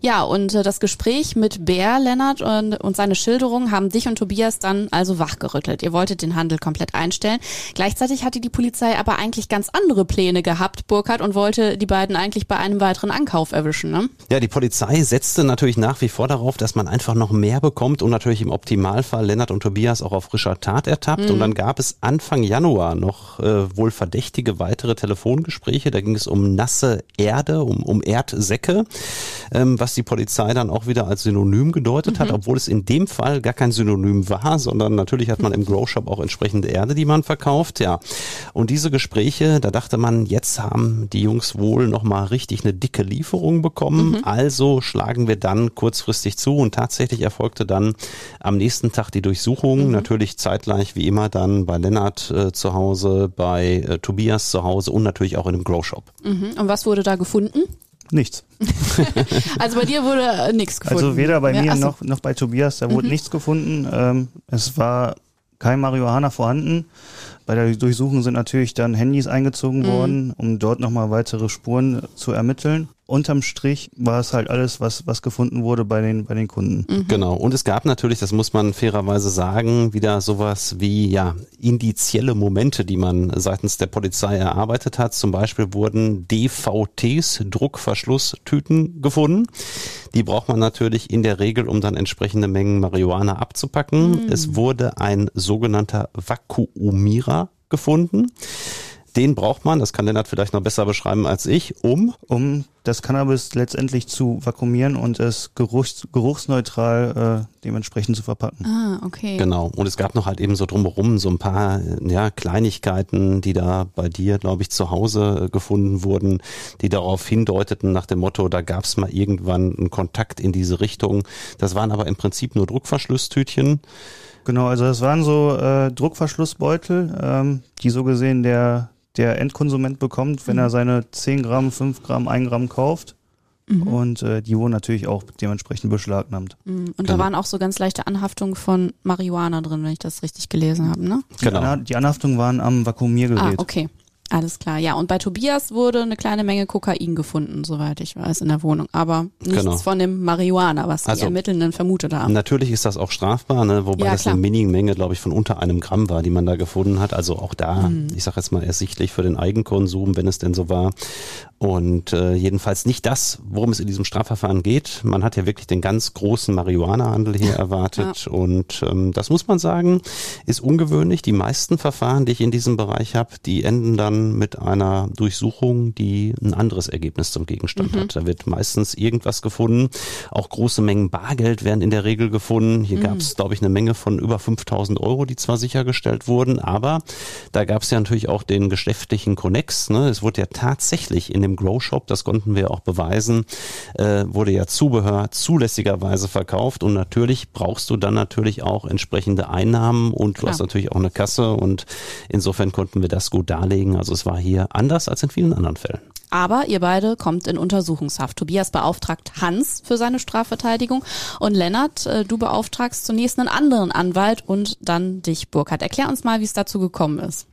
Ja, und äh, das Gespräch mit Bär, Lennart und, und seine Schilderung haben dich und Tobias dann also wachgerüttelt. Ihr wolltet den Handel komplett einstellen. Gleichzeitig hatte die Polizei aber eigentlich ganz andere Pläne gehabt, Burkhardt, und wollte die beiden eigentlich bei einem weiteren Ankauf erwischen. Ne? Ja, die Polizei setzte natürlich nach wie vor darauf, dass man einfach noch mehr bekommt und natürlich im Optimalfall Lennart und Tobias auch auf frischer Tat ertappt. Mhm. Und dann gab es Anfang Januar noch äh, wohl verdächtige weitere Telefongespräche. Da ging es um nasse Erde, um, um Erdsäcke, ähm, was die Polizei dann auch wieder als Synonym gedeutet mhm. hat, obwohl es in dem Fall gar kein Synonym war, sondern natürlich hat man im Grow Shop auch entsprechende Erde, die man verkauft, ja. Und diese Gespräche, da dachte man, jetzt haben die Jungs wohl nochmal richtig eine dicke Lieferung bekommen, mhm. also schlagen wir dann kurzfristig zu und tatsächlich erfolgte dann am nächsten Tag die Durchsuchung, mhm. natürlich zeitgleich wie immer dann bei Lennart äh, zu Hause, bei äh, Tobias zu Hause und natürlich auch in dem Grow Shop. Mhm. Und was wurde da gefunden? Nichts. also bei dir wurde äh, nichts gefunden. Also weder bei ja, mir noch, noch bei Tobias, da wurde mhm. nichts gefunden. Ähm, es war kein Marihuana vorhanden. Bei der Durchsuchung sind natürlich dann Handys eingezogen mhm. worden, um dort nochmal weitere Spuren zu ermitteln. Unterm Strich war es halt alles, was, was gefunden wurde bei den, bei den Kunden. Mhm. Genau. Und es gab natürlich, das muss man fairerweise sagen, wieder sowas wie, ja, indizielle Momente, die man seitens der Polizei erarbeitet hat. Zum Beispiel wurden DVTs, Druckverschlusstüten gefunden. Die braucht man natürlich in der Regel, um dann entsprechende Mengen Marihuana abzupacken. Mhm. Es wurde ein sogenannter Vakuumierer gefunden. Den braucht man, das kann Lennart vielleicht noch besser beschreiben als ich, um? Um das Cannabis letztendlich zu vakuumieren und es geruchs, geruchsneutral äh, dementsprechend zu verpacken. Ah, okay. Genau. Und es gab noch halt eben so drumherum so ein paar ja, Kleinigkeiten, die da bei dir, glaube ich, zu Hause äh, gefunden wurden, die darauf hindeuteten nach dem Motto, da gab es mal irgendwann einen Kontakt in diese Richtung. Das waren aber im Prinzip nur Druckverschlusstütchen. Genau, also das waren so äh, Druckverschlussbeutel, ähm, die so gesehen der der Endkonsument bekommt, wenn mhm. er seine 10 Gramm, 5 Gramm, 1 Gramm kauft. Mhm. Und äh, die wurden natürlich auch dementsprechend beschlagnahmt. Mhm. Und genau. da waren auch so ganz leichte Anhaftungen von Marihuana drin, wenn ich das richtig gelesen habe, ne? Genau. Die, die Anhaftungen waren am Vakuumiergerät. Ah, okay. Alles klar, ja. Und bei Tobias wurde eine kleine Menge Kokain gefunden, soweit ich weiß, in der Wohnung. Aber nichts genau. von dem Marihuana, was die also, Ermittelnden vermutet haben. Natürlich ist das auch strafbar, ne? wobei ja, das eine Mini-Menge, glaube ich, von unter einem Gramm war, die man da gefunden hat. Also auch da, mhm. ich sage jetzt mal ersichtlich für den Eigenkonsum, wenn es denn so war. Und äh, jedenfalls nicht das, worum es in diesem Strafverfahren geht. Man hat ja wirklich den ganz großen Marihuana-Handel hier erwartet. Ja. Und ähm, das muss man sagen, ist ungewöhnlich. Die meisten Verfahren, die ich in diesem Bereich habe, die enden dann mit einer Durchsuchung, die ein anderes Ergebnis zum Gegenstand mhm. hat. Da wird meistens irgendwas gefunden. Auch große Mengen Bargeld werden in der Regel gefunden. Hier mhm. gab es, glaube ich, eine Menge von über 5000 Euro, die zwar sichergestellt wurden, aber da gab es ja natürlich auch den geschäftlichen Connex. Ne? Es wurde ja tatsächlich in dem Grow Shop, das konnten wir auch beweisen, äh, wurde ja Zubehör zulässigerweise verkauft und natürlich brauchst du dann natürlich auch entsprechende Einnahmen und du hast natürlich auch eine Kasse und insofern konnten wir das gut darlegen. Also es war hier anders als in vielen anderen Fällen. Aber ihr beide kommt in Untersuchungshaft. Tobias beauftragt Hans für seine Strafverteidigung und Lennart, äh, du beauftragst zunächst einen anderen Anwalt und dann dich, Burkhard. Erklär uns mal, wie es dazu gekommen ist.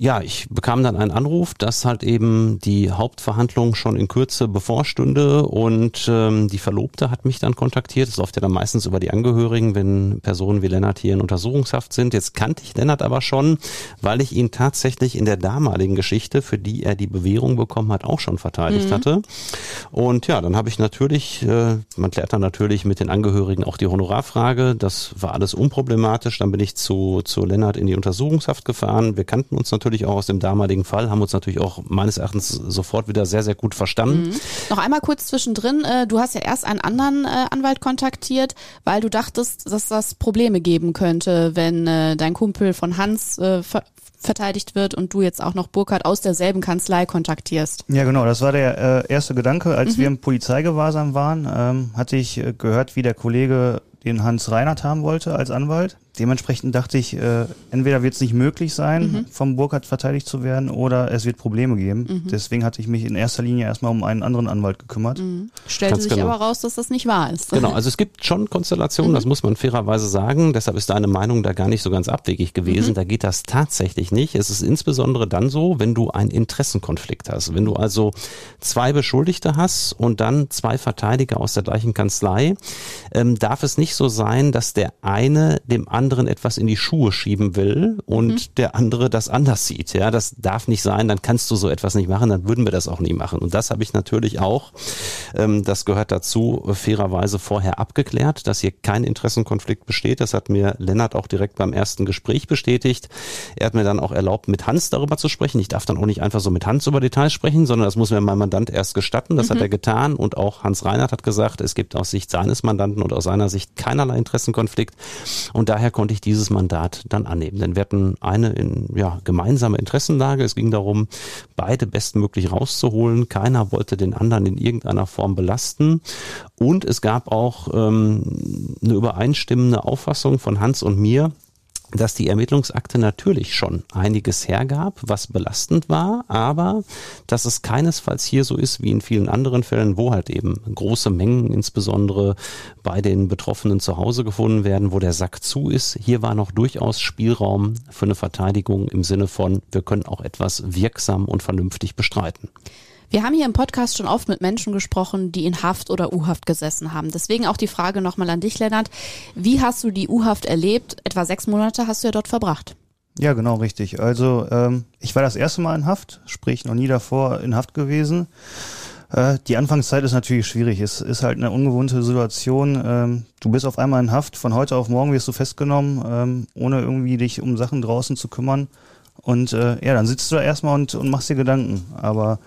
Ja, ich bekam dann einen Anruf, dass halt eben die Hauptverhandlung schon in Kürze bevorstünde und ähm, die Verlobte hat mich dann kontaktiert. Das läuft ja dann meistens über die Angehörigen, wenn Personen wie Lennart hier in Untersuchungshaft sind. Jetzt kannte ich Lennart aber schon, weil ich ihn tatsächlich in der damaligen Geschichte, für die er die Bewährung bekommen hat, auch schon verteidigt mhm. hatte. Und ja, dann habe ich natürlich, äh, man klärt dann natürlich mit den Angehörigen auch die Honorarfrage. Das war alles unproblematisch. Dann bin ich zu, zu Lennart in die Untersuchungshaft gefahren. Wir kannten uns natürlich natürlich auch aus dem damaligen Fall, haben uns natürlich auch meines Erachtens sofort wieder sehr, sehr gut verstanden. Mhm. Noch einmal kurz zwischendrin, äh, du hast ja erst einen anderen äh, Anwalt kontaktiert, weil du dachtest, dass das Probleme geben könnte, wenn äh, dein Kumpel von Hans ver verteidigt wird und du jetzt auch noch Burkhard aus derselben Kanzlei kontaktierst. Ja, genau, das war der äh, erste Gedanke. Als mhm. wir im Polizeigewahrsam waren, ähm, hatte ich gehört, wie der Kollege den Hans Reinhardt haben wollte als Anwalt. Dementsprechend dachte ich, äh, entweder wird es nicht möglich sein, mhm. vom Burkhardt verteidigt zu werden, oder es wird Probleme geben. Mhm. Deswegen hatte ich mich in erster Linie erstmal um einen anderen Anwalt gekümmert. Mhm. Stellte Ganz sich genau. aber raus, dass das nicht wahr ist. Genau, also es gibt schon Konstellationen, das mhm. muss man fairerweise sagen. Deshalb ist deine Meinung da gar nicht so ganz abwegig gewesen. Mhm. Da geht das tatsächlich nicht. Es ist insbesondere dann so, wenn du einen Interessenkonflikt hast. Wenn du also zwei Beschuldigte hast und dann zwei Verteidiger aus der gleichen Kanzlei, ähm, darf es nicht so sein, dass der eine dem anderen anderen etwas in die Schuhe schieben will und mhm. der andere das anders sieht. Ja, das darf nicht sein, dann kannst du so etwas nicht machen, dann würden wir das auch nie machen. Und das habe ich natürlich auch, ähm, das gehört dazu, fairerweise vorher abgeklärt, dass hier kein Interessenkonflikt besteht. Das hat mir Lennart auch direkt beim ersten Gespräch bestätigt. Er hat mir dann auch erlaubt, mit Hans darüber zu sprechen. Ich darf dann auch nicht einfach so mit Hans über Details sprechen, sondern das muss mir mein Mandant erst gestatten. Das mhm. hat er getan und auch Hans Reinhardt hat gesagt, es gibt aus Sicht seines Mandanten und aus seiner Sicht keinerlei Interessenkonflikt. Und daher konnte ich dieses Mandat dann annehmen. Denn wir hatten eine in, ja, gemeinsame Interessenlage. Es ging darum, beide bestmöglich rauszuholen. Keiner wollte den anderen in irgendeiner Form belasten. Und es gab auch ähm, eine übereinstimmende Auffassung von Hans und mir, dass die Ermittlungsakte natürlich schon einiges hergab, was belastend war, aber dass es keinesfalls hier so ist wie in vielen anderen Fällen, wo halt eben große Mengen insbesondere bei den Betroffenen zu Hause gefunden werden, wo der Sack zu ist. Hier war noch durchaus Spielraum für eine Verteidigung im Sinne von, wir können auch etwas wirksam und vernünftig bestreiten. Wir haben hier im Podcast schon oft mit Menschen gesprochen, die in Haft oder U-Haft gesessen haben. Deswegen auch die Frage nochmal an dich, Lennart. Wie hast du die U-Haft erlebt? Etwa sechs Monate hast du ja dort verbracht. Ja, genau, richtig. Also ähm, ich war das erste Mal in Haft, sprich noch nie davor in Haft gewesen. Äh, die Anfangszeit ist natürlich schwierig. Es ist halt eine ungewohnte Situation. Ähm, du bist auf einmal in Haft, von heute auf morgen wirst du festgenommen, ähm, ohne irgendwie dich um Sachen draußen zu kümmern. Und äh, ja, dann sitzt du da erstmal und, und machst dir Gedanken. Aber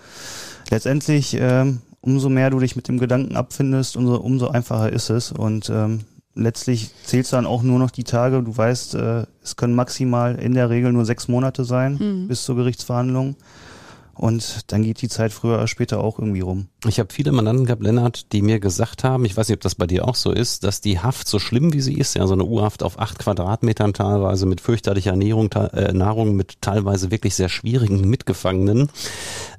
letztendlich, ähm, umso mehr du dich mit dem Gedanken abfindest, umso, umso einfacher ist es. Und ähm, letztlich zählst du dann auch nur noch die Tage. Du weißt, äh, es können maximal in der Regel nur sechs Monate sein mhm. bis zur Gerichtsverhandlung. Und dann geht die Zeit früher oder später auch irgendwie rum. Ich habe viele Mandanten gehabt, Lennart, die mir gesagt haben, ich weiß nicht, ob das bei dir auch so ist, dass die Haft so schlimm wie sie ist, ja, so eine U-Haft auf acht Quadratmetern teilweise mit fürchterlicher Ernährung, äh, Nahrung, mit teilweise wirklich sehr schwierigen Mitgefangenen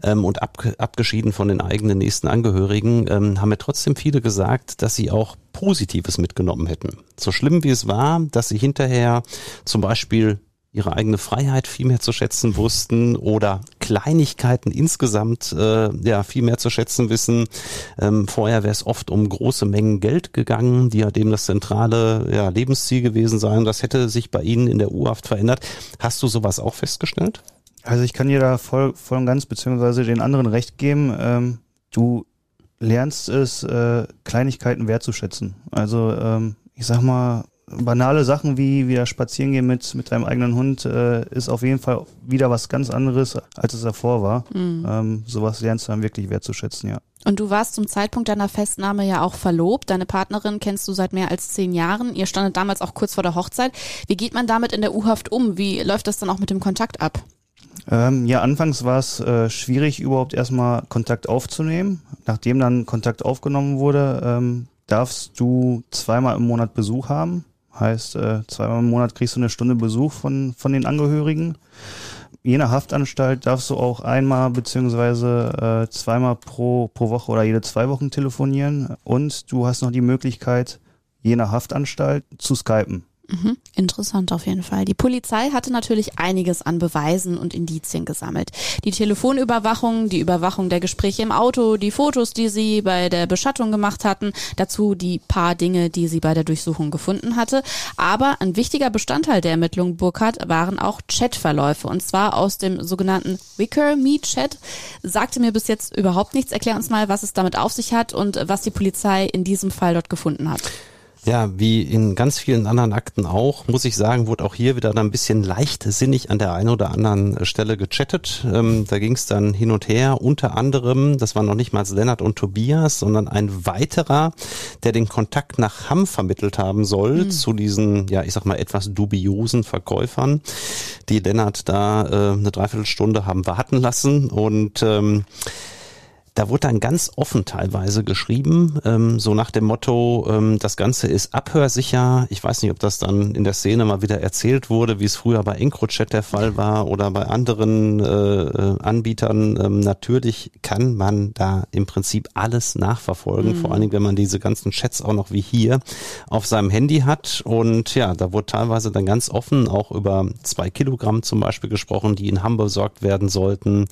ähm, und ab, abgeschieden von den eigenen nächsten Angehörigen, ähm, haben mir trotzdem viele gesagt, dass sie auch Positives mitgenommen hätten. So schlimm wie es war, dass sie hinterher zum Beispiel ihre eigene Freiheit viel mehr zu schätzen wussten oder Kleinigkeiten insgesamt äh, ja viel mehr zu schätzen wissen. Ähm, vorher wäre es oft um große Mengen Geld gegangen, die ja dem das zentrale ja, Lebensziel gewesen sein. Das hätte sich bei Ihnen in der U-Haft verändert. Hast du sowas auch festgestellt? Also ich kann dir da voll, voll und ganz beziehungsweise den anderen recht geben. Ähm, du lernst es, äh, Kleinigkeiten wertzuschätzen. Also ähm, ich sag mal, banale Sachen wie wieder spazieren gehen mit, mit deinem eigenen Hund äh, ist auf jeden Fall wieder was ganz anderes, als es davor war. Mhm. Ähm, sowas lernst du dann wirklich wertzuschätzen, ja. Und du warst zum Zeitpunkt deiner Festnahme ja auch verlobt. Deine Partnerin kennst du seit mehr als zehn Jahren. Ihr standet damals auch kurz vor der Hochzeit. Wie geht man damit in der U-Haft um? Wie läuft das dann auch mit dem Kontakt ab? Ähm, ja, anfangs war es äh, schwierig, überhaupt erstmal Kontakt aufzunehmen. Nachdem dann Kontakt aufgenommen wurde, ähm, darfst du zweimal im Monat Besuch haben. Heißt, äh, zweimal im Monat kriegst du eine Stunde Besuch von, von den Angehörigen. Je nach Haftanstalt darfst du auch einmal beziehungsweise äh, zweimal pro, pro Woche oder jede zwei Wochen telefonieren. Und du hast noch die Möglichkeit, je nach Haftanstalt zu skypen. Mhm. Interessant auf jeden Fall. Die Polizei hatte natürlich einiges an Beweisen und Indizien gesammelt. Die Telefonüberwachung, die Überwachung der Gespräche im Auto, die Fotos, die sie bei der Beschattung gemacht hatten, dazu die paar Dinge, die sie bei der Durchsuchung gefunden hatte. Aber ein wichtiger Bestandteil der Ermittlung Burkhardt waren auch Chatverläufe und zwar aus dem sogenannten Wicker Me Chat. Sagte mir bis jetzt überhaupt nichts. Erklär uns mal, was es damit auf sich hat und was die Polizei in diesem Fall dort gefunden hat. Ja, wie in ganz vielen anderen Akten auch, muss ich sagen, wurde auch hier wieder ein bisschen leichtsinnig an der einen oder anderen Stelle gechattet. Ähm, da ging es dann hin und her, unter anderem, das waren noch nicht mal Lennart und Tobias, sondern ein weiterer, der den Kontakt nach Hamm vermittelt haben soll mhm. zu diesen, ja, ich sag mal, etwas dubiosen Verkäufern, die Lennart da äh, eine Dreiviertelstunde haben warten lassen und ähm, da wurde dann ganz offen teilweise geschrieben, ähm, so nach dem Motto, ähm, das Ganze ist abhörsicher. Ich weiß nicht, ob das dann in der Szene mal wieder erzählt wurde, wie es früher bei EncroChat der Fall war oder bei anderen äh, äh, Anbietern. Ähm, natürlich kann man da im Prinzip alles nachverfolgen, mhm. vor allen Dingen, wenn man diese ganzen Chats auch noch wie hier auf seinem Handy hat. Und ja, da wurde teilweise dann ganz offen auch über zwei Kilogramm zum Beispiel gesprochen, die in Hamburg besorgt werden sollten.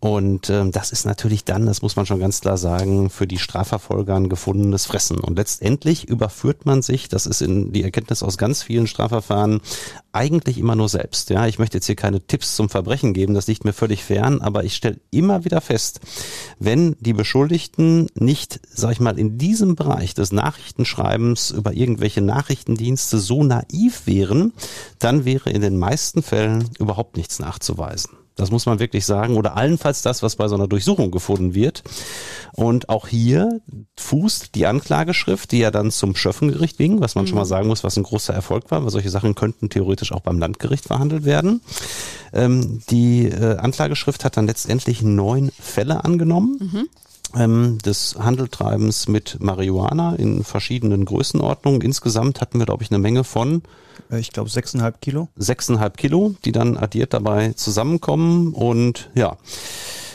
Und ähm, das ist natürlich dann das muss man schon ganz klar sagen, für die Strafverfolger ein gefundenes Fressen. Und letztendlich überführt man sich, das ist in die Erkenntnis aus ganz vielen Strafverfahren, eigentlich immer nur selbst. Ja, ich möchte jetzt hier keine Tipps zum Verbrechen geben, das liegt mir völlig fern, aber ich stelle immer wieder fest, wenn die Beschuldigten nicht, sag ich mal, in diesem Bereich des Nachrichtenschreibens über irgendwelche Nachrichtendienste so naiv wären, dann wäre in den meisten Fällen überhaupt nichts nachzuweisen. Das muss man wirklich sagen. Oder allenfalls das, was bei so einer Durchsuchung gefunden wird. Und auch hier fußt die Anklageschrift, die ja dann zum Schöffengericht ging, was man mhm. schon mal mhm. sagen muss, was ein großer Erfolg war, weil solche Sachen könnten theoretisch auch beim Landgericht verhandelt werden. Ähm, die äh, Anklageschrift hat dann letztendlich neun Fälle angenommen. Mhm ähm, des Handeltreibens mit Marihuana in verschiedenen Größenordnungen. Insgesamt hatten wir, glaube ich, eine Menge von ich glaube sechseinhalb Kilo. Sechseinhalb Kilo, die dann addiert dabei zusammenkommen und ja.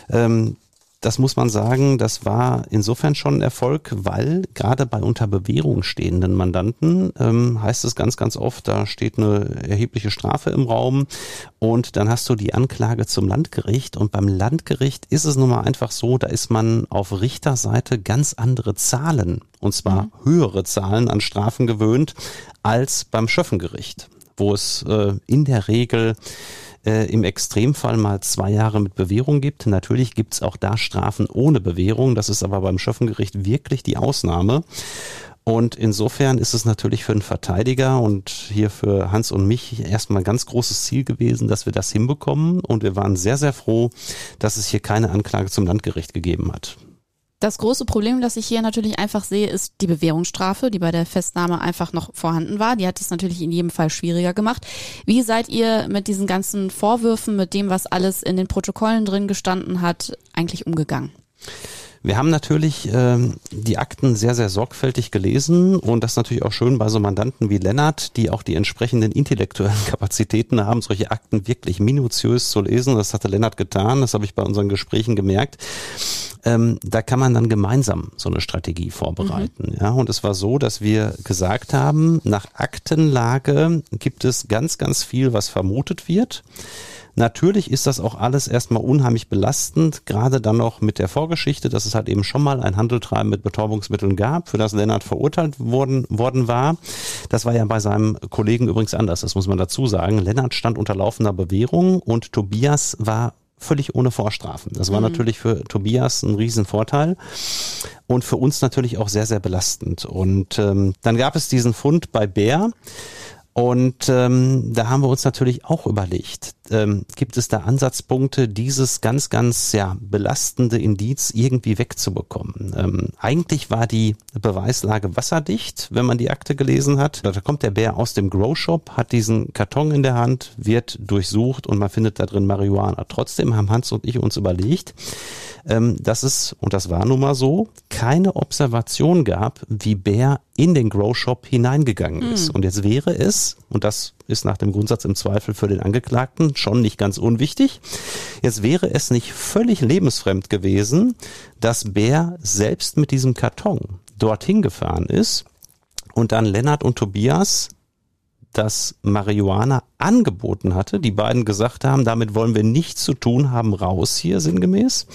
Ähm, das muss man sagen, das war insofern schon ein Erfolg, weil gerade bei unter Bewährung stehenden Mandanten ähm, heißt es ganz, ganz oft, da steht eine erhebliche Strafe im Raum und dann hast du die Anklage zum Landgericht und beim Landgericht ist es nun mal einfach so, da ist man auf Richterseite ganz andere Zahlen und zwar mhm. höhere Zahlen an Strafen gewöhnt als beim Schöffengericht, wo es äh, in der Regel äh, im Extremfall mal zwei Jahre mit Bewährung gibt. Natürlich gibt's auch da Strafen ohne Bewährung. Das ist aber beim Schöffengericht wirklich die Ausnahme. Und insofern ist es natürlich für einen Verteidiger und hier für Hans und mich erstmal ganz großes Ziel gewesen, dass wir das hinbekommen. Und wir waren sehr, sehr froh, dass es hier keine Anklage zum Landgericht gegeben hat. Das große Problem, das ich hier natürlich einfach sehe, ist die Bewährungsstrafe, die bei der Festnahme einfach noch vorhanden war. Die hat es natürlich in jedem Fall schwieriger gemacht. Wie seid ihr mit diesen ganzen Vorwürfen, mit dem, was alles in den Protokollen drin gestanden hat, eigentlich umgegangen? Wir haben natürlich ähm, die Akten sehr, sehr sorgfältig gelesen und das natürlich auch schön bei so Mandanten wie Lennart, die auch die entsprechenden intellektuellen Kapazitäten haben, solche Akten wirklich minutiös zu lesen. Das hatte Lennart getan, das habe ich bei unseren Gesprächen gemerkt. Ähm, da kann man dann gemeinsam so eine Strategie vorbereiten. Mhm. Ja, und es war so, dass wir gesagt haben, nach Aktenlage gibt es ganz, ganz viel, was vermutet wird. Natürlich ist das auch alles erstmal unheimlich belastend, gerade dann noch mit der Vorgeschichte, dass es halt eben schon mal ein Handeltreiben mit Betäubungsmitteln gab, für das Lennart verurteilt worden, worden war. Das war ja bei seinem Kollegen übrigens anders, das muss man dazu sagen. Lennart stand unter laufender Bewährung und Tobias war völlig ohne Vorstrafen. Das war mhm. natürlich für Tobias ein Riesenvorteil und für uns natürlich auch sehr, sehr belastend. Und ähm, dann gab es diesen Fund bei Bär. Und ähm, da haben wir uns natürlich auch überlegt, ähm, gibt es da Ansatzpunkte, dieses ganz, ganz ja, belastende Indiz irgendwie wegzubekommen? Ähm, eigentlich war die Beweislage wasserdicht, wenn man die Akte gelesen hat. Da kommt der Bär aus dem Grow Shop, hat diesen Karton in der Hand, wird durchsucht und man findet da drin Marihuana. Trotzdem haben Hans und ich uns überlegt, ähm, dass es, und das war nun mal so, keine Observation gab, wie Bär in den Grow Shop hineingegangen ist. Mhm. Und jetzt wäre es, und das ist nach dem Grundsatz im Zweifel für den Angeklagten schon nicht ganz unwichtig, jetzt wäre es nicht völlig lebensfremd gewesen, dass Bär selbst mit diesem Karton dorthin gefahren ist und dann Lennart und Tobias das Marihuana angeboten hatte. Die beiden gesagt haben, damit wollen wir nichts zu tun haben, raus hier sinngemäß.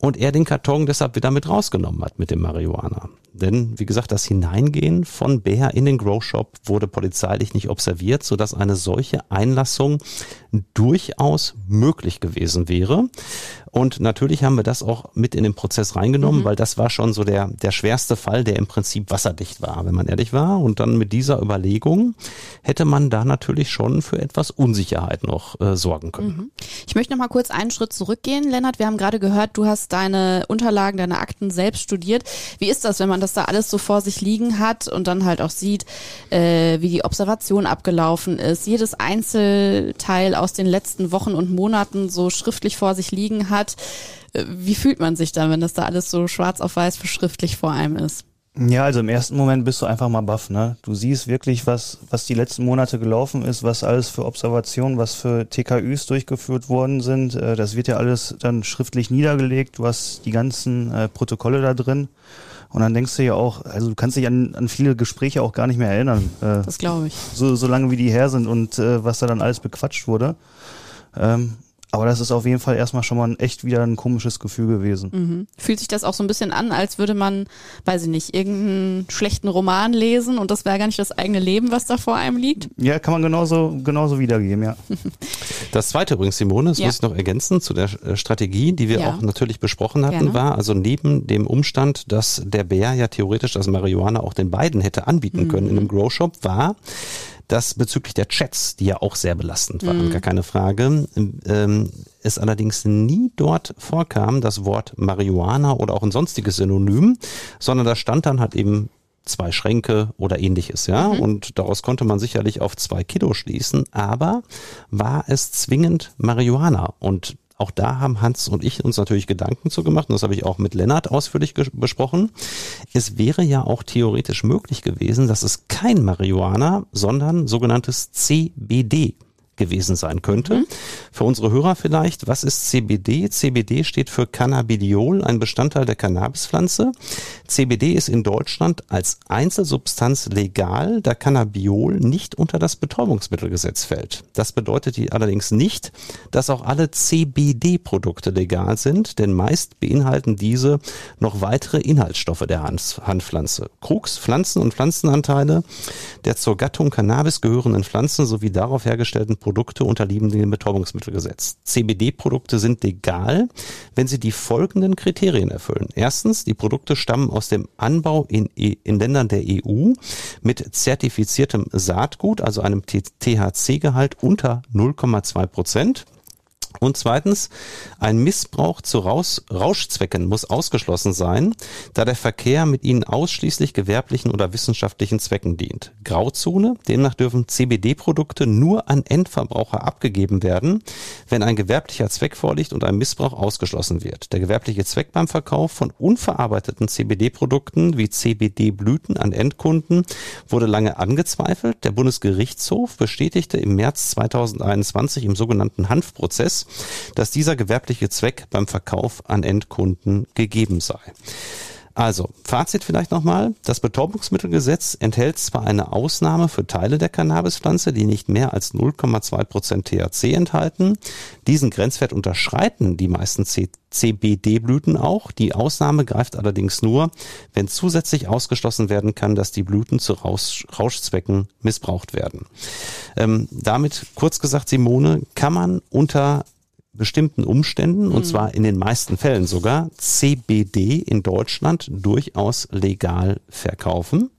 Und er den Karton deshalb wieder mit rausgenommen hat mit dem Marihuana. Denn, wie gesagt, das Hineingehen von Bär in den Grow Shop wurde polizeilich nicht observiert, sodass eine solche Einlassung durchaus möglich gewesen wäre. Und natürlich haben wir das auch mit in den Prozess reingenommen, mhm. weil das war schon so der, der schwerste Fall, der im Prinzip wasserdicht war, wenn man ehrlich war. Und dann mit dieser Überlegung hätte man da natürlich schon für etwas Unsicherheit noch äh, sorgen können. Mhm. Ich möchte noch mal kurz einen Schritt zurückgehen, Lennart. Wir haben gerade gehört, du hast deine Unterlagen, deine Akten selbst studiert. Wie ist das, wenn man das da alles so vor sich liegen hat und dann halt auch sieht, äh, wie die Observation abgelaufen ist, jedes Einzelteil aus den letzten Wochen und Monaten so schriftlich vor sich liegen hat. Äh, wie fühlt man sich da, wenn das da alles so schwarz auf weiß verschriftlich vor einem ist? Ja, also im ersten Moment bist du einfach mal baff, ne? Du siehst wirklich, was, was die letzten Monate gelaufen ist, was alles für Observationen, was für TKÜs durchgeführt worden sind. Äh, das wird ja alles dann schriftlich niedergelegt. Du hast die ganzen äh, Protokolle da drin. Und dann denkst du ja auch, also du kannst dich an, an viele Gespräche auch gar nicht mehr erinnern. Äh, das glaube ich. So, so lange wie die her sind und äh, was da dann alles bequatscht wurde. Ähm, aber das ist auf jeden Fall erstmal schon mal echt wieder ein komisches Gefühl gewesen. Mhm. Fühlt sich das auch so ein bisschen an, als würde man, weiß ich nicht, irgendeinen schlechten Roman lesen und das wäre gar nicht das eigene Leben, was da vor einem liegt? Ja, kann man genauso, genauso wiedergeben, ja. Das zweite übrigens, Simone, das ja. muss ich noch ergänzen zu der äh, Strategie, die wir ja. auch natürlich besprochen hatten, Gerne. war also neben dem Umstand, dass der Bär ja theoretisch das Marihuana auch den beiden hätte anbieten mhm. können in einem Grow Shop, war, dass bezüglich der Chats, die ja auch sehr belastend waren, mhm. gar keine Frage, ähm, es allerdings nie dort vorkam, das Wort Marihuana oder auch ein sonstiges Synonym, sondern da stand dann halt eben zwei Schränke oder ähnliches, ja. Mhm. Und daraus konnte man sicherlich auf zwei Kilo schließen, aber war es zwingend Marihuana? Und auch da haben Hans und ich uns natürlich Gedanken zu gemacht und das habe ich auch mit Lennart ausführlich besprochen. Es wäre ja auch theoretisch möglich gewesen, dass es kein Marihuana, sondern sogenanntes CBD gewesen sein könnte. Mhm. Für unsere Hörer vielleicht, was ist CBD? CBD steht für Cannabidiol, ein Bestandteil der Cannabispflanze. CBD ist in Deutschland als Einzelsubstanz legal, da Cannabiol nicht unter das Betäubungsmittelgesetz fällt. Das bedeutet allerdings nicht, dass auch alle CBD-Produkte legal sind, denn meist beinhalten diese noch weitere Inhaltsstoffe der Handpflanze. Krux, Pflanzen und Pflanzenanteile der zur Gattung Cannabis gehörenden Pflanzen sowie darauf hergestellten Produkte unterliegen dem Betäubungsmittelgesetz. CBD-Produkte sind legal, wenn sie die folgenden Kriterien erfüllen. Erstens, die Produkte stammen aus dem Anbau in, e, in Ländern der EU mit zertifiziertem Saatgut, also einem THC-Gehalt unter 0,2 Prozent. Und zweitens, ein Missbrauch zu Raus Rauschzwecken muss ausgeschlossen sein, da der Verkehr mit ihnen ausschließlich gewerblichen oder wissenschaftlichen Zwecken dient. Grauzone, demnach dürfen CBD-Produkte nur an Endverbraucher abgegeben werden, wenn ein gewerblicher Zweck vorliegt und ein Missbrauch ausgeschlossen wird. Der gewerbliche Zweck beim Verkauf von unverarbeiteten CBD-Produkten wie CBD-Blüten an Endkunden wurde lange angezweifelt. Der Bundesgerichtshof bestätigte im März 2021 im sogenannten Hanfprozess, dass dieser gewerbliche Zweck beim Verkauf an Endkunden gegeben sei. Also, Fazit vielleicht nochmal. Das Betäubungsmittelgesetz enthält zwar eine Ausnahme für Teile der Cannabispflanze, die nicht mehr als 0,2 Prozent THC enthalten. Diesen Grenzwert unterschreiten die meisten CBD-Blüten auch. Die Ausnahme greift allerdings nur, wenn zusätzlich ausgeschlossen werden kann, dass die Blüten zu Rausch Rauschzwecken missbraucht werden. Ähm, damit, kurz gesagt, Simone, kann man unter bestimmten Umständen, und mhm. zwar in den meisten Fällen sogar, CBD in Deutschland durchaus legal verkaufen.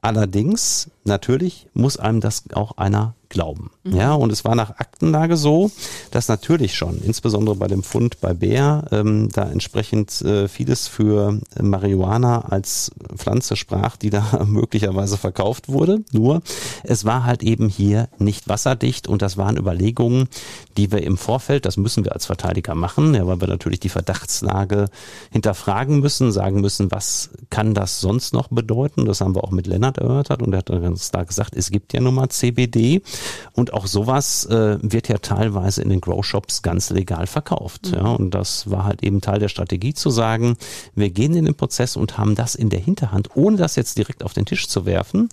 Allerdings, natürlich muss einem das auch einer glauben. Mhm. Ja, und es war nach Aktenlage so, dass natürlich schon, insbesondere bei dem Fund bei Bär, ähm, da entsprechend äh, vieles für Marihuana als Pflanze sprach, die da möglicherweise verkauft wurde. Nur, es war halt eben hier nicht wasserdicht und das waren Überlegungen, die wir im Vorfeld, das müssen wir als Verteidiger machen, ja, weil wir natürlich die Verdachtslage hinterfragen müssen, sagen müssen, was kann das sonst noch bedeuten? Das haben wir auch mit Lennart erörtert und er hat ganz klar gesagt, es gibt ja nun mal CBD und auch sowas äh, wird ja teilweise in den Grow Shops ganz legal verkauft. Mhm. Ja, und das war halt eben Teil der Strategie zu sagen, wir gehen in den Prozess und haben das in der Hinterhand, ohne das jetzt direkt auf den Tisch zu werfen.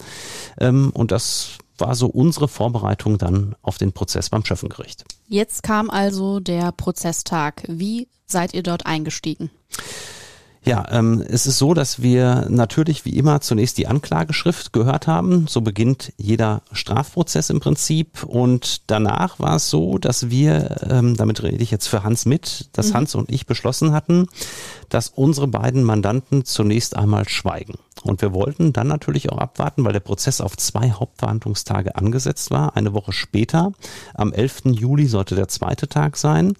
Ähm, und das war so unsere Vorbereitung dann auf den Prozess beim Schöffengericht. Jetzt kam also der Prozesstag. Wie seid ihr dort eingestiegen? Ja, ähm, es ist so, dass wir natürlich wie immer zunächst die Anklageschrift gehört haben. So beginnt jeder Strafprozess im Prinzip. Und danach war es so, dass wir, ähm, damit rede ich jetzt für Hans mit, dass mhm. Hans und ich beschlossen hatten, dass unsere beiden Mandanten zunächst einmal schweigen. Und wir wollten dann natürlich auch abwarten, weil der Prozess auf zwei Hauptverhandlungstage angesetzt war. Eine Woche später, am 11. Juli sollte der zweite Tag sein.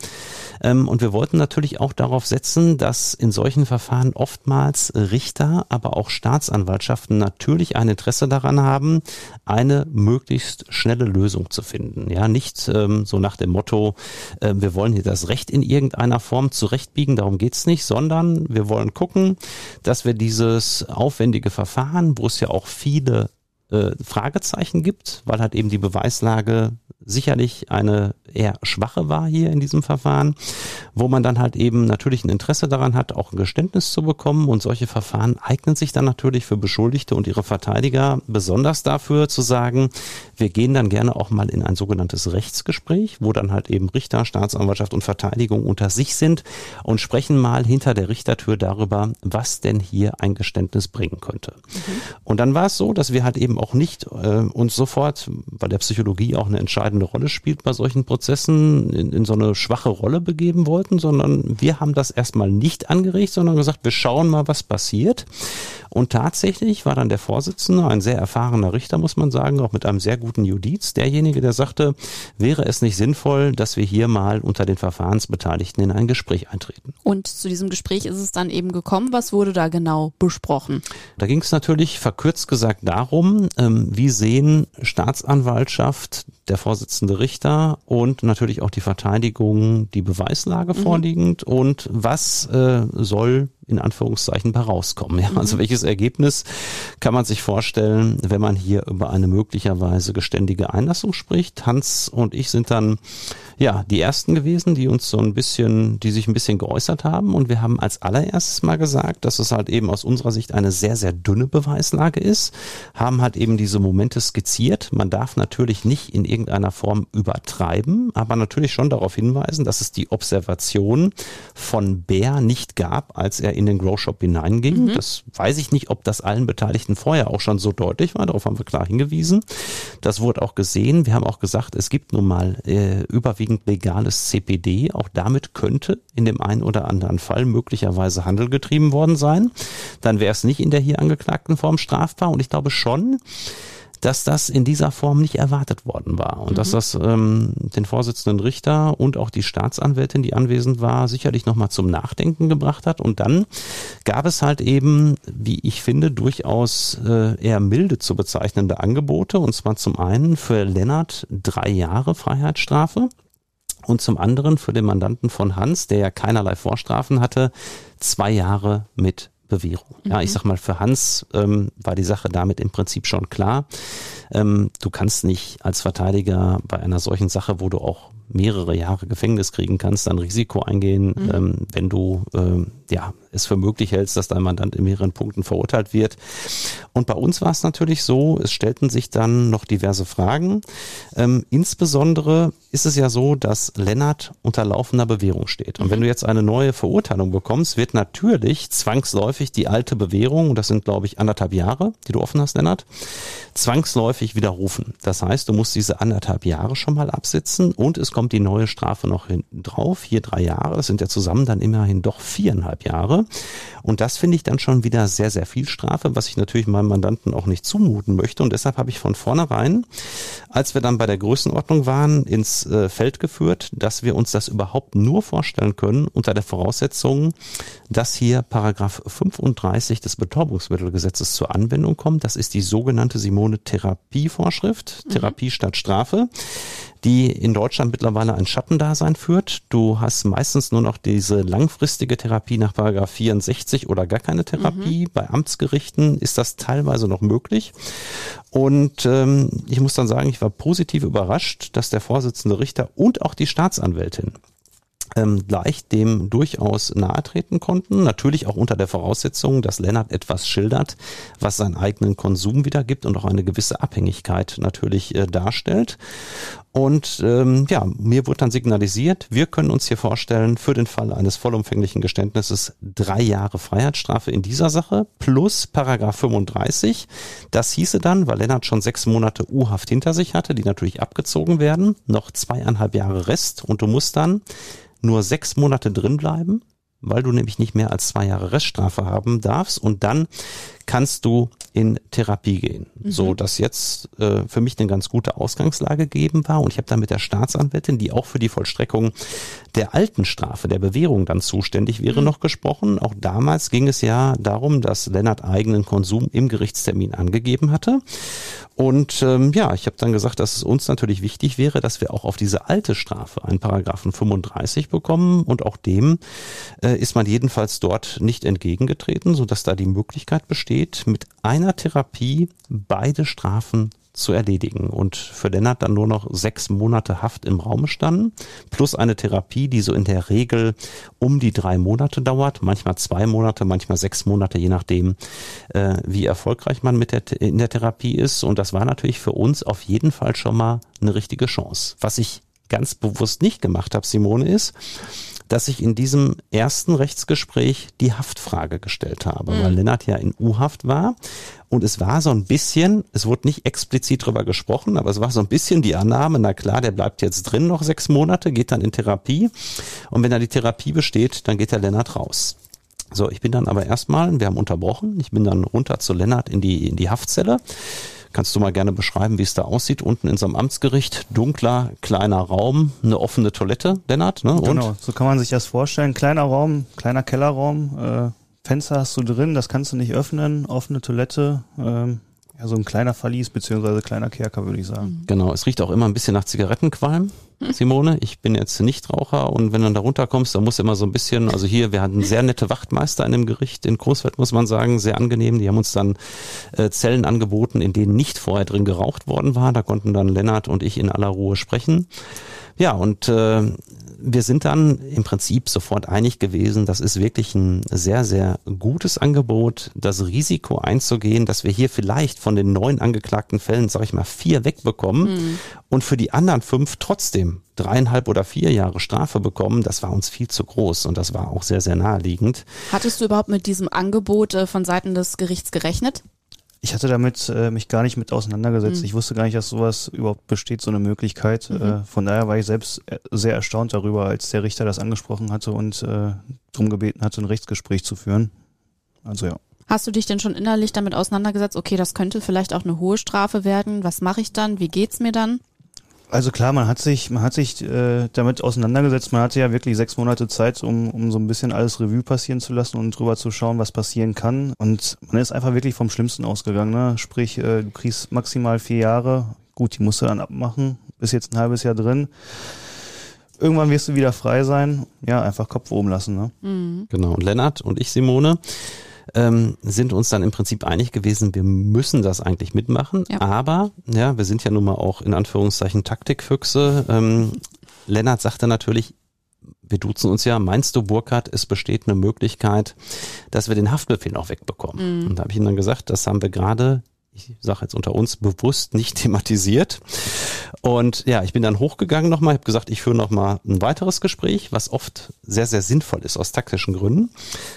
Ähm, und wir wollten natürlich auch darauf setzen, dass in solchen Verfahren oftmals Richter, aber auch Staatsanwaltschaften natürlich ein Interesse daran haben, eine möglichst schnelle Lösung zu finden. Ja, nicht ähm, so nach dem Motto, äh, wir wollen hier das Recht in irgendeiner Form zurechtbiegen, darum geht's nicht, sondern wir wollen gucken, dass wir dieses aufwendige aufwendige Verfahren, wo es ja auch viele äh, Fragezeichen gibt, weil halt eben die Beweislage sicherlich eine eher schwache war hier in diesem Verfahren, wo man dann halt eben natürlich ein Interesse daran hat, auch ein Geständnis zu bekommen. Und solche Verfahren eignen sich dann natürlich für Beschuldigte und ihre Verteidiger besonders dafür zu sagen, wir gehen dann gerne auch mal in ein sogenanntes Rechtsgespräch, wo dann halt eben Richter, Staatsanwaltschaft und Verteidigung unter sich sind und sprechen mal hinter der Richtertür darüber, was denn hier ein Geständnis bringen könnte. Mhm. Und dann war es so, dass wir halt eben auch nicht äh, uns sofort, weil der Psychologie auch eine entscheidende Rolle spielt bei solchen Prozessen, in, in so eine schwache Rolle begeben wollten, sondern wir haben das erstmal nicht angeregt, sondern gesagt, wir schauen mal, was passiert. Und tatsächlich war dann der Vorsitzende, ein sehr erfahrener Richter, muss man sagen, auch mit einem sehr guten Judiz, derjenige, der sagte, wäre es nicht sinnvoll, dass wir hier mal unter den Verfahrensbeteiligten in ein Gespräch eintreten. Und zu diesem Gespräch ist es dann eben gekommen. Was wurde da genau besprochen? Da ging es natürlich verkürzt gesagt darum, ähm, wie sehen Staatsanwaltschaft, der Vorsitzende Richter und natürlich auch die Verteidigung die Beweislage mhm. vorliegend und was äh, soll in Anführungszeichen bei rauskommen. Ja? Also mhm. welches Ergebnis kann man sich vorstellen, wenn man hier über eine möglicherweise geständige Einlassung spricht? Hans und ich sind dann ja die ersten gewesen, die uns so ein bisschen, die sich ein bisschen geäußert haben und wir haben als allererstes mal gesagt, dass es halt eben aus unserer Sicht eine sehr, sehr dünne Beweislage ist, haben halt eben diese Momente skizziert. Man darf natürlich nicht in irgendeiner Form übertreiben, aber natürlich schon darauf hinweisen, dass es die Observation von Bär nicht gab, als er in den Grow Shop hineinging. Mhm. Das weiß ich nicht, ob das allen Beteiligten vorher auch schon so deutlich war. Darauf haben wir klar hingewiesen. Das wurde auch gesehen. Wir haben auch gesagt, es gibt nun mal äh, überwiegend legales CPD. Auch damit könnte in dem einen oder anderen Fall möglicherweise Handel getrieben worden sein. Dann wäre es nicht in der hier angeklagten Form strafbar. Und ich glaube schon, dass das in dieser Form nicht erwartet worden war und mhm. dass das ähm, den Vorsitzenden Richter und auch die Staatsanwältin, die anwesend war, sicherlich nochmal zum Nachdenken gebracht hat. Und dann gab es halt eben, wie ich finde, durchaus äh, eher milde zu bezeichnende Angebote. Und zwar zum einen für Lennart drei Jahre Freiheitsstrafe und zum anderen für den Mandanten von Hans, der ja keinerlei Vorstrafen hatte, zwei Jahre mit Bewährung. Ja, ich mhm. sag mal, für Hans ähm, war die Sache damit im Prinzip schon klar. Ähm, du kannst nicht als Verteidiger bei einer solchen Sache, wo du auch mehrere Jahre Gefängnis kriegen kannst, dann Risiko eingehen, mhm. ähm, wenn du ähm, ja es für möglich hältst, dass dein Mandant in mehreren Punkten verurteilt wird. Und bei uns war es natürlich so, es stellten sich dann noch diverse Fragen. Ähm, insbesondere ist es ja so, dass Lennart unter laufender Bewährung steht. Und mhm. wenn du jetzt eine neue Verurteilung bekommst, wird natürlich zwangsläufig die alte Bewährung, das sind glaube ich anderthalb Jahre, die du offen hast, Lennart, zwangsläufig widerrufen. Das heißt, du musst diese anderthalb Jahre schon mal absitzen und es kommt die neue Strafe noch hinten drauf. Hier drei Jahre, das sind ja zusammen dann immerhin doch viereinhalb Jahre. Und das finde ich dann schon wieder sehr, sehr viel Strafe, was ich natürlich meinem Mandanten auch nicht zumuten möchte. Und deshalb habe ich von vornherein, als wir dann bei der Größenordnung waren, ins äh, Feld geführt, dass wir uns das überhaupt nur vorstellen können unter der Voraussetzung, dass hier Paragraph 35 des Betäubungsmittelgesetzes zur Anwendung kommt. Das ist die sogenannte Simone Therapievorschrift, mhm. Therapie statt Strafe die in Deutschland mittlerweile ein Schattendasein führt. Du hast meistens nur noch diese langfristige Therapie nach Paragraph 64 oder gar keine Therapie. Mhm. Bei Amtsgerichten ist das teilweise noch möglich. Und ähm, ich muss dann sagen, ich war positiv überrascht, dass der Vorsitzende Richter und auch die Staatsanwältin ähm, gleich dem durchaus nahe treten konnten. Natürlich auch unter der Voraussetzung, dass Lennart etwas schildert, was seinen eigenen Konsum wiedergibt und auch eine gewisse Abhängigkeit natürlich äh, darstellt. Und ähm, ja, mir wurde dann signalisiert, wir können uns hier vorstellen, für den Fall eines vollumfänglichen Geständnisses drei Jahre Freiheitsstrafe in dieser Sache plus Paragraph 35. Das hieße dann, weil Lennart schon sechs Monate U-Haft hinter sich hatte, die natürlich abgezogen werden, noch zweieinhalb Jahre Rest und du musst dann nur sechs Monate drin bleiben, weil du nämlich nicht mehr als zwei Jahre Reststrafe haben darfst und dann kannst du in Therapie gehen. Mhm. So, dass jetzt äh, für mich eine ganz gute Ausgangslage gegeben war. Und ich habe da mit der Staatsanwältin, die auch für die Vollstreckung der alten Strafe, der Bewährung dann zuständig wäre, mhm. noch gesprochen. Auch damals ging es ja darum, dass Lennart eigenen Konsum im Gerichtstermin angegeben hatte. Und ähm, ja, ich habe dann gesagt, dass es uns natürlich wichtig wäre, dass wir auch auf diese alte Strafe einen Paragraphen 35 bekommen und auch dem äh, ist man jedenfalls dort nicht entgegengetreten, so dass da die Möglichkeit besteht, mit einer Therapie beide Strafen zu erledigen. Und für Lennart dann nur noch sechs Monate Haft im Raum standen, plus eine Therapie, die so in der Regel um die drei Monate dauert, manchmal zwei Monate, manchmal sechs Monate, je nachdem, äh, wie erfolgreich man mit der, in der Therapie ist. Und das war natürlich für uns auf jeden Fall schon mal eine richtige Chance. Was ich ganz bewusst nicht gemacht habe, Simone, ist, dass ich in diesem ersten Rechtsgespräch die Haftfrage gestellt habe, mhm. weil Lennart ja in U-Haft war. Und es war so ein bisschen, es wurde nicht explizit drüber gesprochen, aber es war so ein bisschen die Annahme, na klar, der bleibt jetzt drin noch sechs Monate, geht dann in Therapie. Und wenn er die Therapie besteht, dann geht der Lennart raus. So, ich bin dann aber erstmal, wir haben unterbrochen, ich bin dann runter zu Lennart in die, in die Haftzelle. Kannst du mal gerne beschreiben, wie es da aussieht? Unten in so einem Amtsgericht, dunkler, kleiner Raum, eine offene Toilette, Lennart, ne? Und? Genau, so kann man sich das vorstellen. Kleiner Raum, kleiner Kellerraum, äh, Fenster hast du drin, das kannst du nicht öffnen, offene Toilette, ähm, Ja, so ein kleiner Verlies beziehungsweise kleiner Kerker, würde ich sagen. Mhm. Genau, es riecht auch immer ein bisschen nach Zigarettenqualm, Simone. Ich bin jetzt Nichtraucher und wenn du dann da runterkommst, dann musst du immer so ein bisschen, also hier, wir hatten sehr nette Wachtmeister in dem Gericht in Großfeld, muss man sagen, sehr angenehm. Die haben uns dann äh, Zellen angeboten, in denen nicht vorher drin geraucht worden war. Da konnten dann Lennart und ich in aller Ruhe sprechen. Ja, und äh, wir sind dann im Prinzip sofort einig gewesen, das ist wirklich ein sehr, sehr gutes Angebot, das Risiko einzugehen, dass wir hier vielleicht von den neun angeklagten Fällen, sag ich mal, vier wegbekommen mhm. und für die anderen fünf trotzdem dreieinhalb oder vier Jahre Strafe bekommen, das war uns viel zu groß und das war auch sehr, sehr naheliegend. Hattest du überhaupt mit diesem Angebot äh, von Seiten des Gerichts gerechnet? Ich hatte damit äh, mich gar nicht mit auseinandergesetzt. Mhm. Ich wusste gar nicht, dass sowas überhaupt besteht, so eine Möglichkeit. Mhm. Äh, von daher war ich selbst äh, sehr erstaunt darüber, als der Richter das angesprochen hatte und äh, darum gebeten hatte, ein Rechtsgespräch zu führen. Also ja. Hast du dich denn schon innerlich damit auseinandergesetzt, okay, das könnte vielleicht auch eine hohe Strafe werden? Was mache ich dann? Wie geht's mir dann? Also klar, man hat sich, man hat sich äh, damit auseinandergesetzt. Man hatte ja wirklich sechs Monate Zeit, um, um so ein bisschen alles Revue passieren zu lassen und drüber zu schauen, was passieren kann. Und man ist einfach wirklich vom Schlimmsten ausgegangen. Ne? Sprich, äh, du kriegst maximal vier Jahre. Gut, die musst du dann abmachen. Bist jetzt ein halbes Jahr drin. Irgendwann wirst du wieder frei sein. Ja, einfach Kopf oben lassen. Ne? Mhm. Genau. Und Lennart und ich, Simone, ähm, sind uns dann im Prinzip einig gewesen, wir müssen das eigentlich mitmachen. Ja. Aber ja, wir sind ja nun mal auch in Anführungszeichen Taktikfüchse. Ähm, Lennart sagte natürlich, wir duzen uns ja, meinst du, Burkhardt, es besteht eine Möglichkeit, dass wir den Haftbefehl noch wegbekommen? Mhm. Und da habe ich ihm dann gesagt, das haben wir gerade ich sage jetzt unter uns, bewusst nicht thematisiert. Und ja, ich bin dann hochgegangen nochmal, habe gesagt, ich führe nochmal ein weiteres Gespräch, was oft sehr, sehr sinnvoll ist aus taktischen Gründen.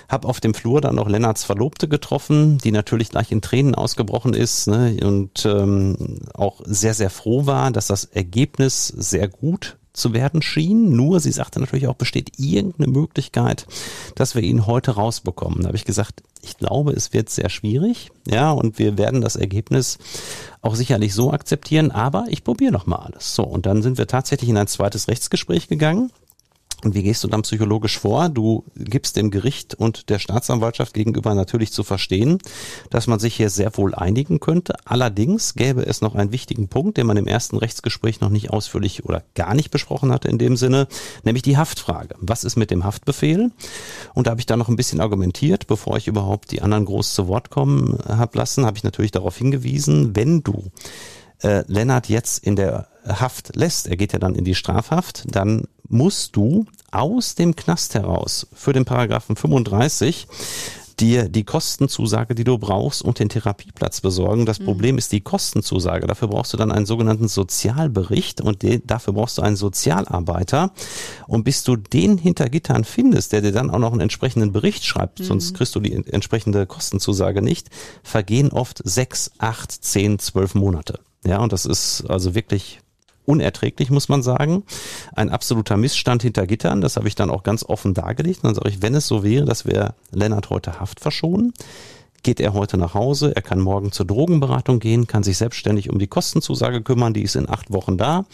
Habe auf dem Flur dann noch Lennarts Verlobte getroffen, die natürlich gleich in Tränen ausgebrochen ist ne, und ähm, auch sehr, sehr froh war, dass das Ergebnis sehr gut zu werden schien. Nur, sie sagte natürlich auch, besteht irgendeine Möglichkeit, dass wir ihn heute rausbekommen. Da habe ich gesagt, ich glaube, es wird sehr schwierig. Ja, und wir werden das Ergebnis auch sicherlich so akzeptieren, aber ich probiere noch mal alles. So, und dann sind wir tatsächlich in ein zweites Rechtsgespräch gegangen. Und wie gehst du dann psychologisch vor? Du gibst dem Gericht und der Staatsanwaltschaft gegenüber natürlich zu verstehen, dass man sich hier sehr wohl einigen könnte. Allerdings gäbe es noch einen wichtigen Punkt, den man im ersten Rechtsgespräch noch nicht ausführlich oder gar nicht besprochen hatte in dem Sinne, nämlich die Haftfrage. Was ist mit dem Haftbefehl? Und da habe ich dann noch ein bisschen argumentiert, bevor ich überhaupt die anderen groß zu Wort kommen habe lassen, habe ich natürlich darauf hingewiesen, wenn du äh, Lennart jetzt in der Haft lässt, er geht ja dann in die Strafhaft, dann musst du aus dem Knast heraus für den Paragraphen 35 dir die Kostenzusage, die du brauchst und den Therapieplatz besorgen. Das mhm. Problem ist die Kostenzusage. Dafür brauchst du dann einen sogenannten Sozialbericht und den, dafür brauchst du einen Sozialarbeiter. Und bis du den hinter Gittern findest, der dir dann auch noch einen entsprechenden Bericht schreibt, mhm. sonst kriegst du die entsprechende Kostenzusage nicht, vergehen oft sechs, acht, zehn, zwölf Monate. Ja, und das ist also wirklich unerträglich, muss man sagen. Ein absoluter Missstand hinter Gittern. Das habe ich dann auch ganz offen dargelegt. Und dann sage ich, wenn es so wäre, dass wir Lennart heute Haft verschonen, geht er heute nach Hause, er kann morgen zur Drogenberatung gehen, kann sich selbstständig um die Kostenzusage kümmern, die ist in acht Wochen da.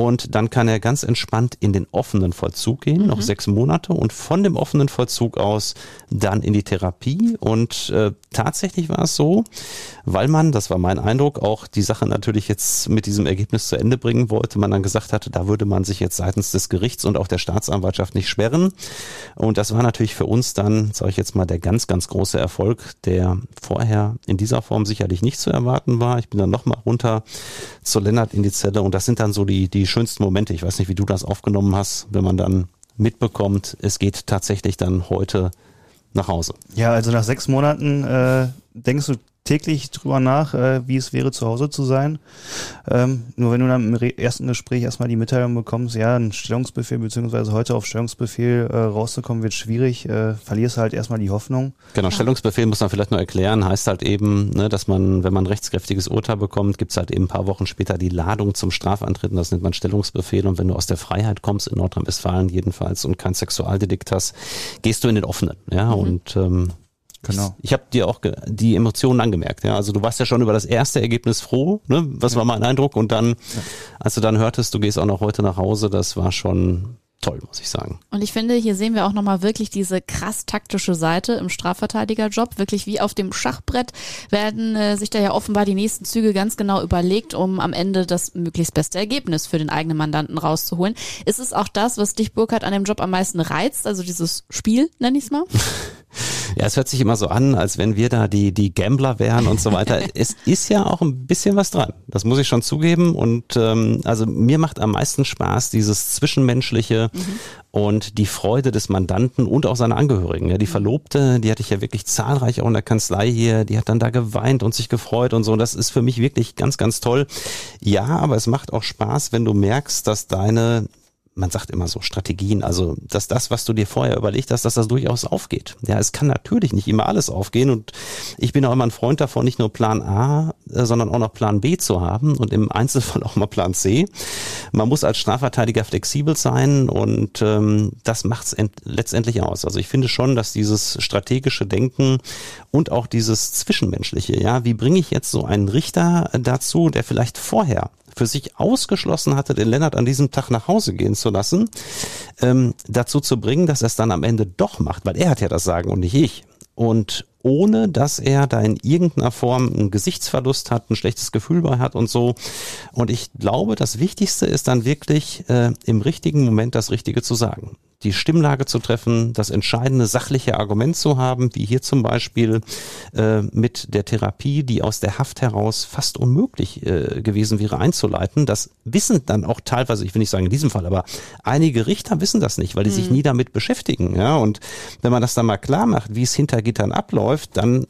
Und dann kann er ganz entspannt in den offenen Vollzug gehen, mhm. noch sechs Monate und von dem offenen Vollzug aus dann in die Therapie. Und äh, tatsächlich war es so, weil man, das war mein Eindruck, auch die Sache natürlich jetzt mit diesem Ergebnis zu Ende bringen wollte, man dann gesagt hatte, da würde man sich jetzt seitens des Gerichts und auch der Staatsanwaltschaft nicht sperren. Und das war natürlich für uns dann, sage ich jetzt mal, der ganz, ganz große Erfolg, der vorher in dieser Form sicherlich nicht zu erwarten war. Ich bin dann nochmal runter zu Lennart in die Zelle und das sind dann so die, die die schönsten Momente. Ich weiß nicht, wie du das aufgenommen hast, wenn man dann mitbekommt, es geht tatsächlich dann heute nach Hause. Ja, also nach sechs Monaten äh, denkst du täglich drüber nach, äh, wie es wäre, zu Hause zu sein. Ähm, nur wenn du dann im ersten Gespräch erstmal die Mitteilung bekommst, ja, ein Stellungsbefehl beziehungsweise heute auf Stellungsbefehl äh, rauszukommen, wird schwierig, äh, verlierst halt erstmal die Hoffnung. Genau, Stellungsbefehl muss man vielleicht nur erklären, heißt halt eben, ne, dass man, wenn man ein rechtskräftiges Urteil bekommt, gibt's halt eben ein paar Wochen später die Ladung zum Strafantreten, das nennt man Stellungsbefehl und wenn du aus der Freiheit kommst, in Nordrhein-Westfalen jedenfalls und kein Sexualdelikt hast, gehst du in den offenen, ja, mhm. und ähm, Genau. Ich, ich habe dir auch die Emotionen angemerkt. Ja, also du warst ja schon über das erste Ergebnis froh. Ne? Was ja. war mein Eindruck? Und dann, ja. als du dann hörtest, du gehst auch noch heute nach Hause, das war schon toll, muss ich sagen. Und ich finde, hier sehen wir auch nochmal wirklich diese krass taktische Seite im Strafverteidigerjob. Wirklich wie auf dem Schachbrett werden äh, sich da ja offenbar die nächsten Züge ganz genau überlegt, um am Ende das möglichst beste Ergebnis für den eigenen Mandanten rauszuholen. Ist es auch das, was dich, Burkhardt, an dem Job am meisten reizt? Also dieses Spiel, nenne ich es mal? Ja, es hört sich immer so an, als wenn wir da die, die Gambler wären und so weiter. es ist ja auch ein bisschen was dran. Das muss ich schon zugeben. Und ähm, also mir macht am meisten Spaß dieses Zwischenmenschliche mhm. und die Freude des Mandanten und auch seiner Angehörigen. Ja, die mhm. Verlobte, die hatte ich ja wirklich zahlreich auch in der Kanzlei hier, die hat dann da geweint und sich gefreut und so. Und das ist für mich wirklich ganz, ganz toll. Ja, aber es macht auch Spaß, wenn du merkst, dass deine man sagt immer so Strategien, also dass das, was du dir vorher überlegt hast, dass das durchaus aufgeht. Ja, es kann natürlich nicht immer alles aufgehen und ich bin auch immer ein Freund davon, nicht nur Plan A, äh, sondern auch noch Plan B zu haben und im Einzelfall auch mal Plan C. Man muss als Strafverteidiger flexibel sein und ähm, das macht es letztendlich aus. Also ich finde schon, dass dieses strategische Denken und auch dieses Zwischenmenschliche, ja, wie bringe ich jetzt so einen Richter dazu, der vielleicht vorher für sich ausgeschlossen hatte, den Lennart an diesem Tag nach Hause gehen zu lassen, ähm, dazu zu bringen, dass er es dann am Ende doch macht, weil er hat ja das Sagen und nicht ich. Und ohne dass er da in irgendeiner Form einen Gesichtsverlust hat, ein schlechtes Gefühl bei hat und so. Und ich glaube, das Wichtigste ist dann wirklich äh, im richtigen Moment das Richtige zu sagen die Stimmlage zu treffen, das entscheidende sachliche Argument zu haben, wie hier zum Beispiel äh, mit der Therapie, die aus der Haft heraus fast unmöglich äh, gewesen wäre einzuleiten. Das wissen dann auch teilweise, ich will nicht sagen in diesem Fall, aber einige Richter wissen das nicht, weil die mhm. sich nie damit beschäftigen. Ja, und wenn man das dann mal klar macht, wie es hinter Gittern abläuft, dann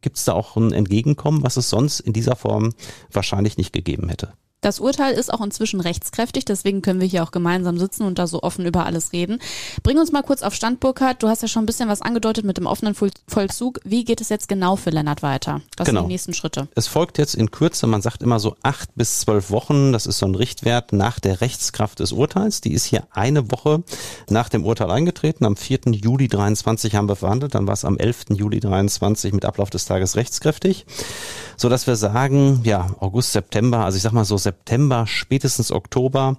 gibt es da auch ein Entgegenkommen, was es sonst in dieser Form wahrscheinlich nicht gegeben hätte. Das Urteil ist auch inzwischen rechtskräftig, deswegen können wir hier auch gemeinsam sitzen und da so offen über alles reden. Bring uns mal kurz auf Stand, Burkhard. Du hast ja schon ein bisschen was angedeutet mit dem offenen Vollzug. Wie geht es jetzt genau für Lennart weiter? Was genau. sind die nächsten Schritte? Es folgt jetzt in Kürze, man sagt immer so acht bis zwölf Wochen, das ist so ein Richtwert nach der Rechtskraft des Urteils. Die ist hier eine Woche nach dem Urteil eingetreten. Am 4. Juli 23 haben wir verhandelt, dann war es am 11. Juli 23 mit Ablauf des Tages rechtskräftig, so dass wir sagen, ja, August, September, also ich sag mal so September September, spätestens Oktober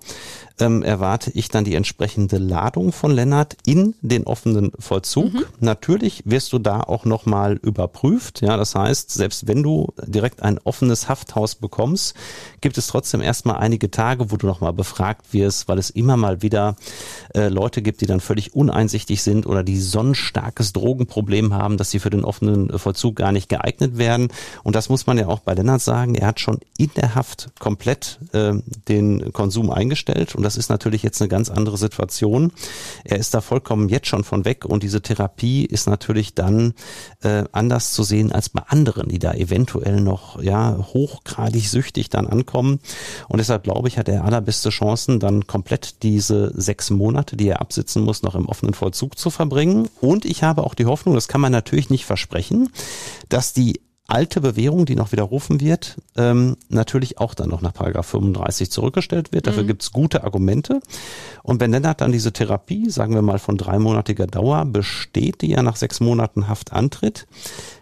ähm, erwarte ich dann die entsprechende Ladung von Lennart in den offenen Vollzug. Mhm. Natürlich wirst du da auch nochmal überprüft. Ja, das heißt, selbst wenn du direkt ein offenes Hafthaus bekommst, gibt es trotzdem erstmal einige Tage, wo du nochmal befragt wirst, weil es immer mal wieder äh, Leute gibt, die dann völlig uneinsichtig sind oder die so ein starkes Drogenproblem haben, dass sie für den offenen Vollzug gar nicht geeignet werden. Und das muss man ja auch bei Lennart sagen. Er hat schon in der Haft komplett äh, den Konsum eingestellt und das ist natürlich jetzt eine ganz andere Situation. Er ist da vollkommen jetzt schon von weg und diese Therapie ist natürlich dann äh, anders zu sehen als bei anderen, die da eventuell noch ja hochgradig süchtig dann ankommen. Und deshalb glaube ich, hat er allerbeste Chancen, dann komplett diese sechs Monate, die er absitzen muss, noch im offenen Vollzug zu verbringen. Und ich habe auch die Hoffnung, das kann man natürlich nicht versprechen, dass die alte Bewährung, die noch widerrufen wird, ähm, natürlich auch dann noch nach Paragraph 35 zurückgestellt wird. Dafür mhm. gibt's gute Argumente. Und wenn Lennart dann diese Therapie, sagen wir mal von dreimonatiger Dauer, besteht, die ja nach sechs Monaten Haft antritt,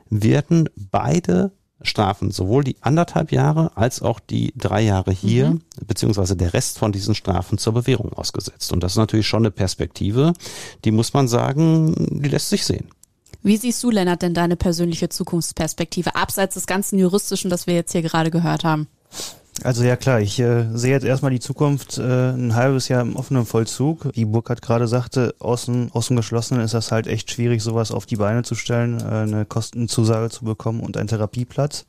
werden beide Strafen, sowohl die anderthalb Jahre als auch die drei Jahre hier, mhm. beziehungsweise der Rest von diesen Strafen zur Bewährung ausgesetzt. Und das ist natürlich schon eine Perspektive, die muss man sagen, die lässt sich sehen. Wie siehst du, Lennart, denn deine persönliche Zukunftsperspektive, abseits des ganzen Juristischen, das wir jetzt hier gerade gehört haben? Also ja klar, ich äh, sehe jetzt erstmal die Zukunft äh, ein halbes Jahr im offenen Vollzug. Wie Burkhard gerade sagte, außen, außen geschlossenen ist das halt echt schwierig, sowas auf die Beine zu stellen, äh, eine Kostenzusage zu bekommen und einen Therapieplatz.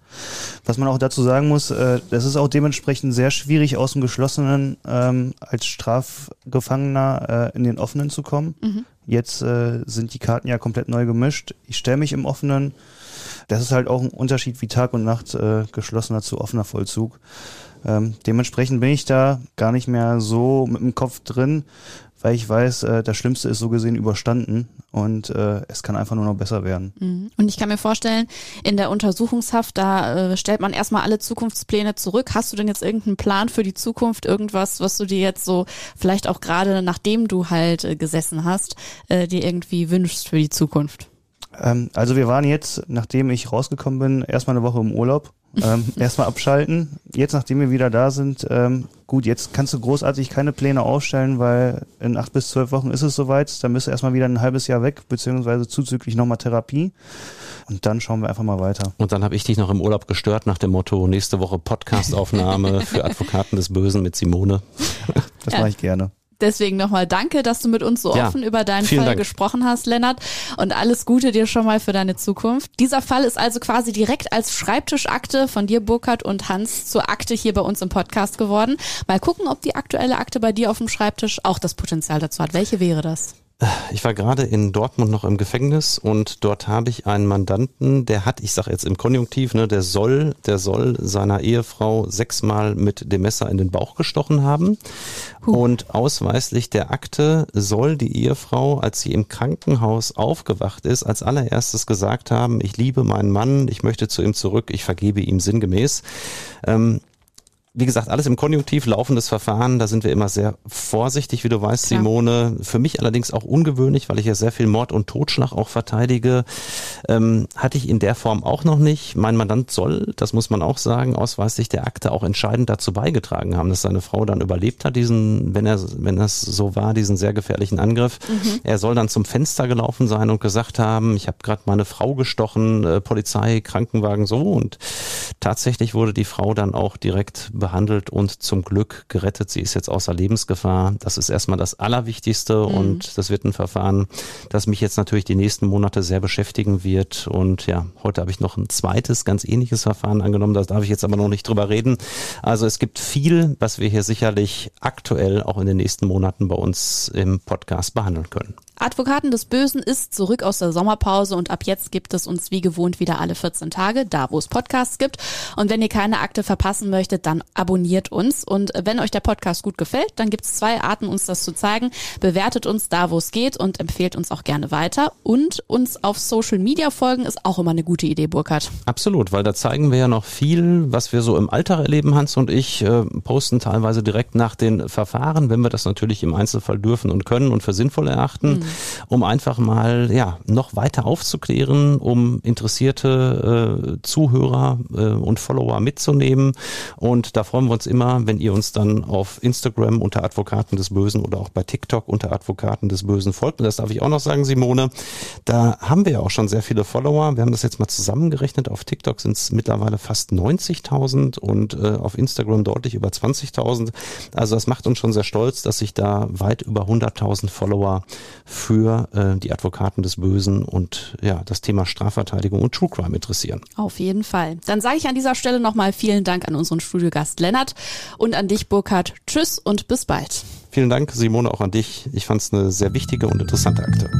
Was man auch dazu sagen muss, äh, das ist auch dementsprechend sehr schwierig, außen geschlossenen ähm, als Strafgefangener äh, in den offenen zu kommen. Mhm. Jetzt äh, sind die Karten ja komplett neu gemischt. Ich stelle mich im offenen das ist halt auch ein Unterschied wie Tag und Nacht äh, geschlossener zu offener Vollzug. Ähm, dementsprechend bin ich da gar nicht mehr so mit dem Kopf drin, weil ich weiß, äh, das Schlimmste ist so gesehen überstanden und äh, es kann einfach nur noch besser werden. Mhm. Und ich kann mir vorstellen, in der Untersuchungshaft, da äh, stellt man erstmal alle Zukunftspläne zurück. Hast du denn jetzt irgendeinen Plan für die Zukunft, irgendwas, was du dir jetzt so vielleicht auch gerade nachdem du halt äh, gesessen hast, äh, dir irgendwie wünschst für die Zukunft? Ähm, also wir waren jetzt, nachdem ich rausgekommen bin, erstmal eine Woche im Urlaub. Ähm, erstmal abschalten. Jetzt, nachdem wir wieder da sind, ähm, gut, jetzt kannst du großartig keine Pläne aufstellen, weil in acht bis zwölf Wochen ist es soweit. Dann bist du erstmal wieder ein halbes Jahr weg, beziehungsweise zuzüglich nochmal Therapie. Und dann schauen wir einfach mal weiter. Und dann habe ich dich noch im Urlaub gestört nach dem Motto, nächste Woche Podcastaufnahme für Advokaten des Bösen mit Simone. Das ja. mache ich gerne. Deswegen nochmal danke, dass du mit uns so ja, offen über deinen Fall Dank. gesprochen hast, Lennart. Und alles Gute dir schon mal für deine Zukunft. Dieser Fall ist also quasi direkt als Schreibtischakte von dir, Burkhard und Hans, zur Akte hier bei uns im Podcast geworden. Mal gucken, ob die aktuelle Akte bei dir auf dem Schreibtisch auch das Potenzial dazu hat. Welche wäre das? Ich war gerade in Dortmund noch im Gefängnis und dort habe ich einen Mandanten, der hat, ich sage jetzt im Konjunktiv, ne, der soll, der soll seiner Ehefrau sechsmal mit dem Messer in den Bauch gestochen haben. Huh. Und ausweislich der Akte soll die Ehefrau, als sie im Krankenhaus aufgewacht ist, als allererstes gesagt haben, ich liebe meinen Mann, ich möchte zu ihm zurück, ich vergebe ihm sinngemäß. Ähm, wie gesagt, alles im Konjunktiv, laufendes Verfahren, da sind wir immer sehr vorsichtig, wie du weißt, Klar. Simone. Für mich allerdings auch ungewöhnlich, weil ich ja sehr viel Mord und Totschlag auch verteidige. Ähm, hatte ich in der Form auch noch nicht. Mein Mandant soll, das muss man auch sagen, ausweislich der Akte auch entscheidend dazu beigetragen haben, dass seine Frau dann überlebt hat, diesen, wenn er, wenn das so war, diesen sehr gefährlichen Angriff. Mhm. Er soll dann zum Fenster gelaufen sein und gesagt haben, ich habe gerade meine Frau gestochen, äh, Polizei, Krankenwagen so und tatsächlich wurde die Frau dann auch direkt behandelt und zum Glück gerettet. Sie ist jetzt außer Lebensgefahr. Das ist erstmal das Allerwichtigste mhm. und das wird ein Verfahren, das mich jetzt natürlich die nächsten Monate sehr beschäftigen wird. Und ja, heute habe ich noch ein zweites, ganz ähnliches Verfahren angenommen. Da darf ich jetzt aber noch nicht drüber reden. Also es gibt viel, was wir hier sicherlich aktuell auch in den nächsten Monaten bei uns im Podcast behandeln können. Advokaten des Bösen ist zurück aus der Sommerpause und ab jetzt gibt es uns wie gewohnt wieder alle 14 Tage, da wo es Podcasts gibt. Und wenn ihr keine Akte verpassen möchtet, dann abonniert uns. Und wenn euch der Podcast gut gefällt, dann gibt es zwei Arten, uns das zu zeigen. Bewertet uns da, wo es geht und empfehlt uns auch gerne weiter. Und uns auf Social Media folgen ist auch immer eine gute Idee, Burkhard. Absolut, weil da zeigen wir ja noch viel, was wir so im Alltag erleben. Hans und ich äh, posten teilweise direkt nach den Verfahren, wenn wir das natürlich im Einzelfall dürfen und können und für sinnvoll erachten. Mhm um einfach mal ja noch weiter aufzuklären, um interessierte äh, Zuhörer äh, und Follower mitzunehmen. Und da freuen wir uns immer, wenn ihr uns dann auf Instagram unter Advokaten des Bösen oder auch bei TikTok unter Advokaten des Bösen folgt. Und das darf ich auch noch sagen, Simone. Da haben wir ja auch schon sehr viele Follower. Wir haben das jetzt mal zusammengerechnet. Auf TikTok sind es mittlerweile fast 90.000 und äh, auf Instagram deutlich über 20.000. Also das macht uns schon sehr stolz, dass sich da weit über 100.000 Follower für äh, die Advokaten des Bösen und ja, das Thema Strafverteidigung und True Crime interessieren. Auf jeden Fall. Dann sage ich an dieser Stelle nochmal vielen Dank an unseren Studiogast Lennart und an dich, Burkhard. Tschüss und bis bald. Vielen Dank, Simone, auch an dich. Ich fand es eine sehr wichtige und interessante Akte.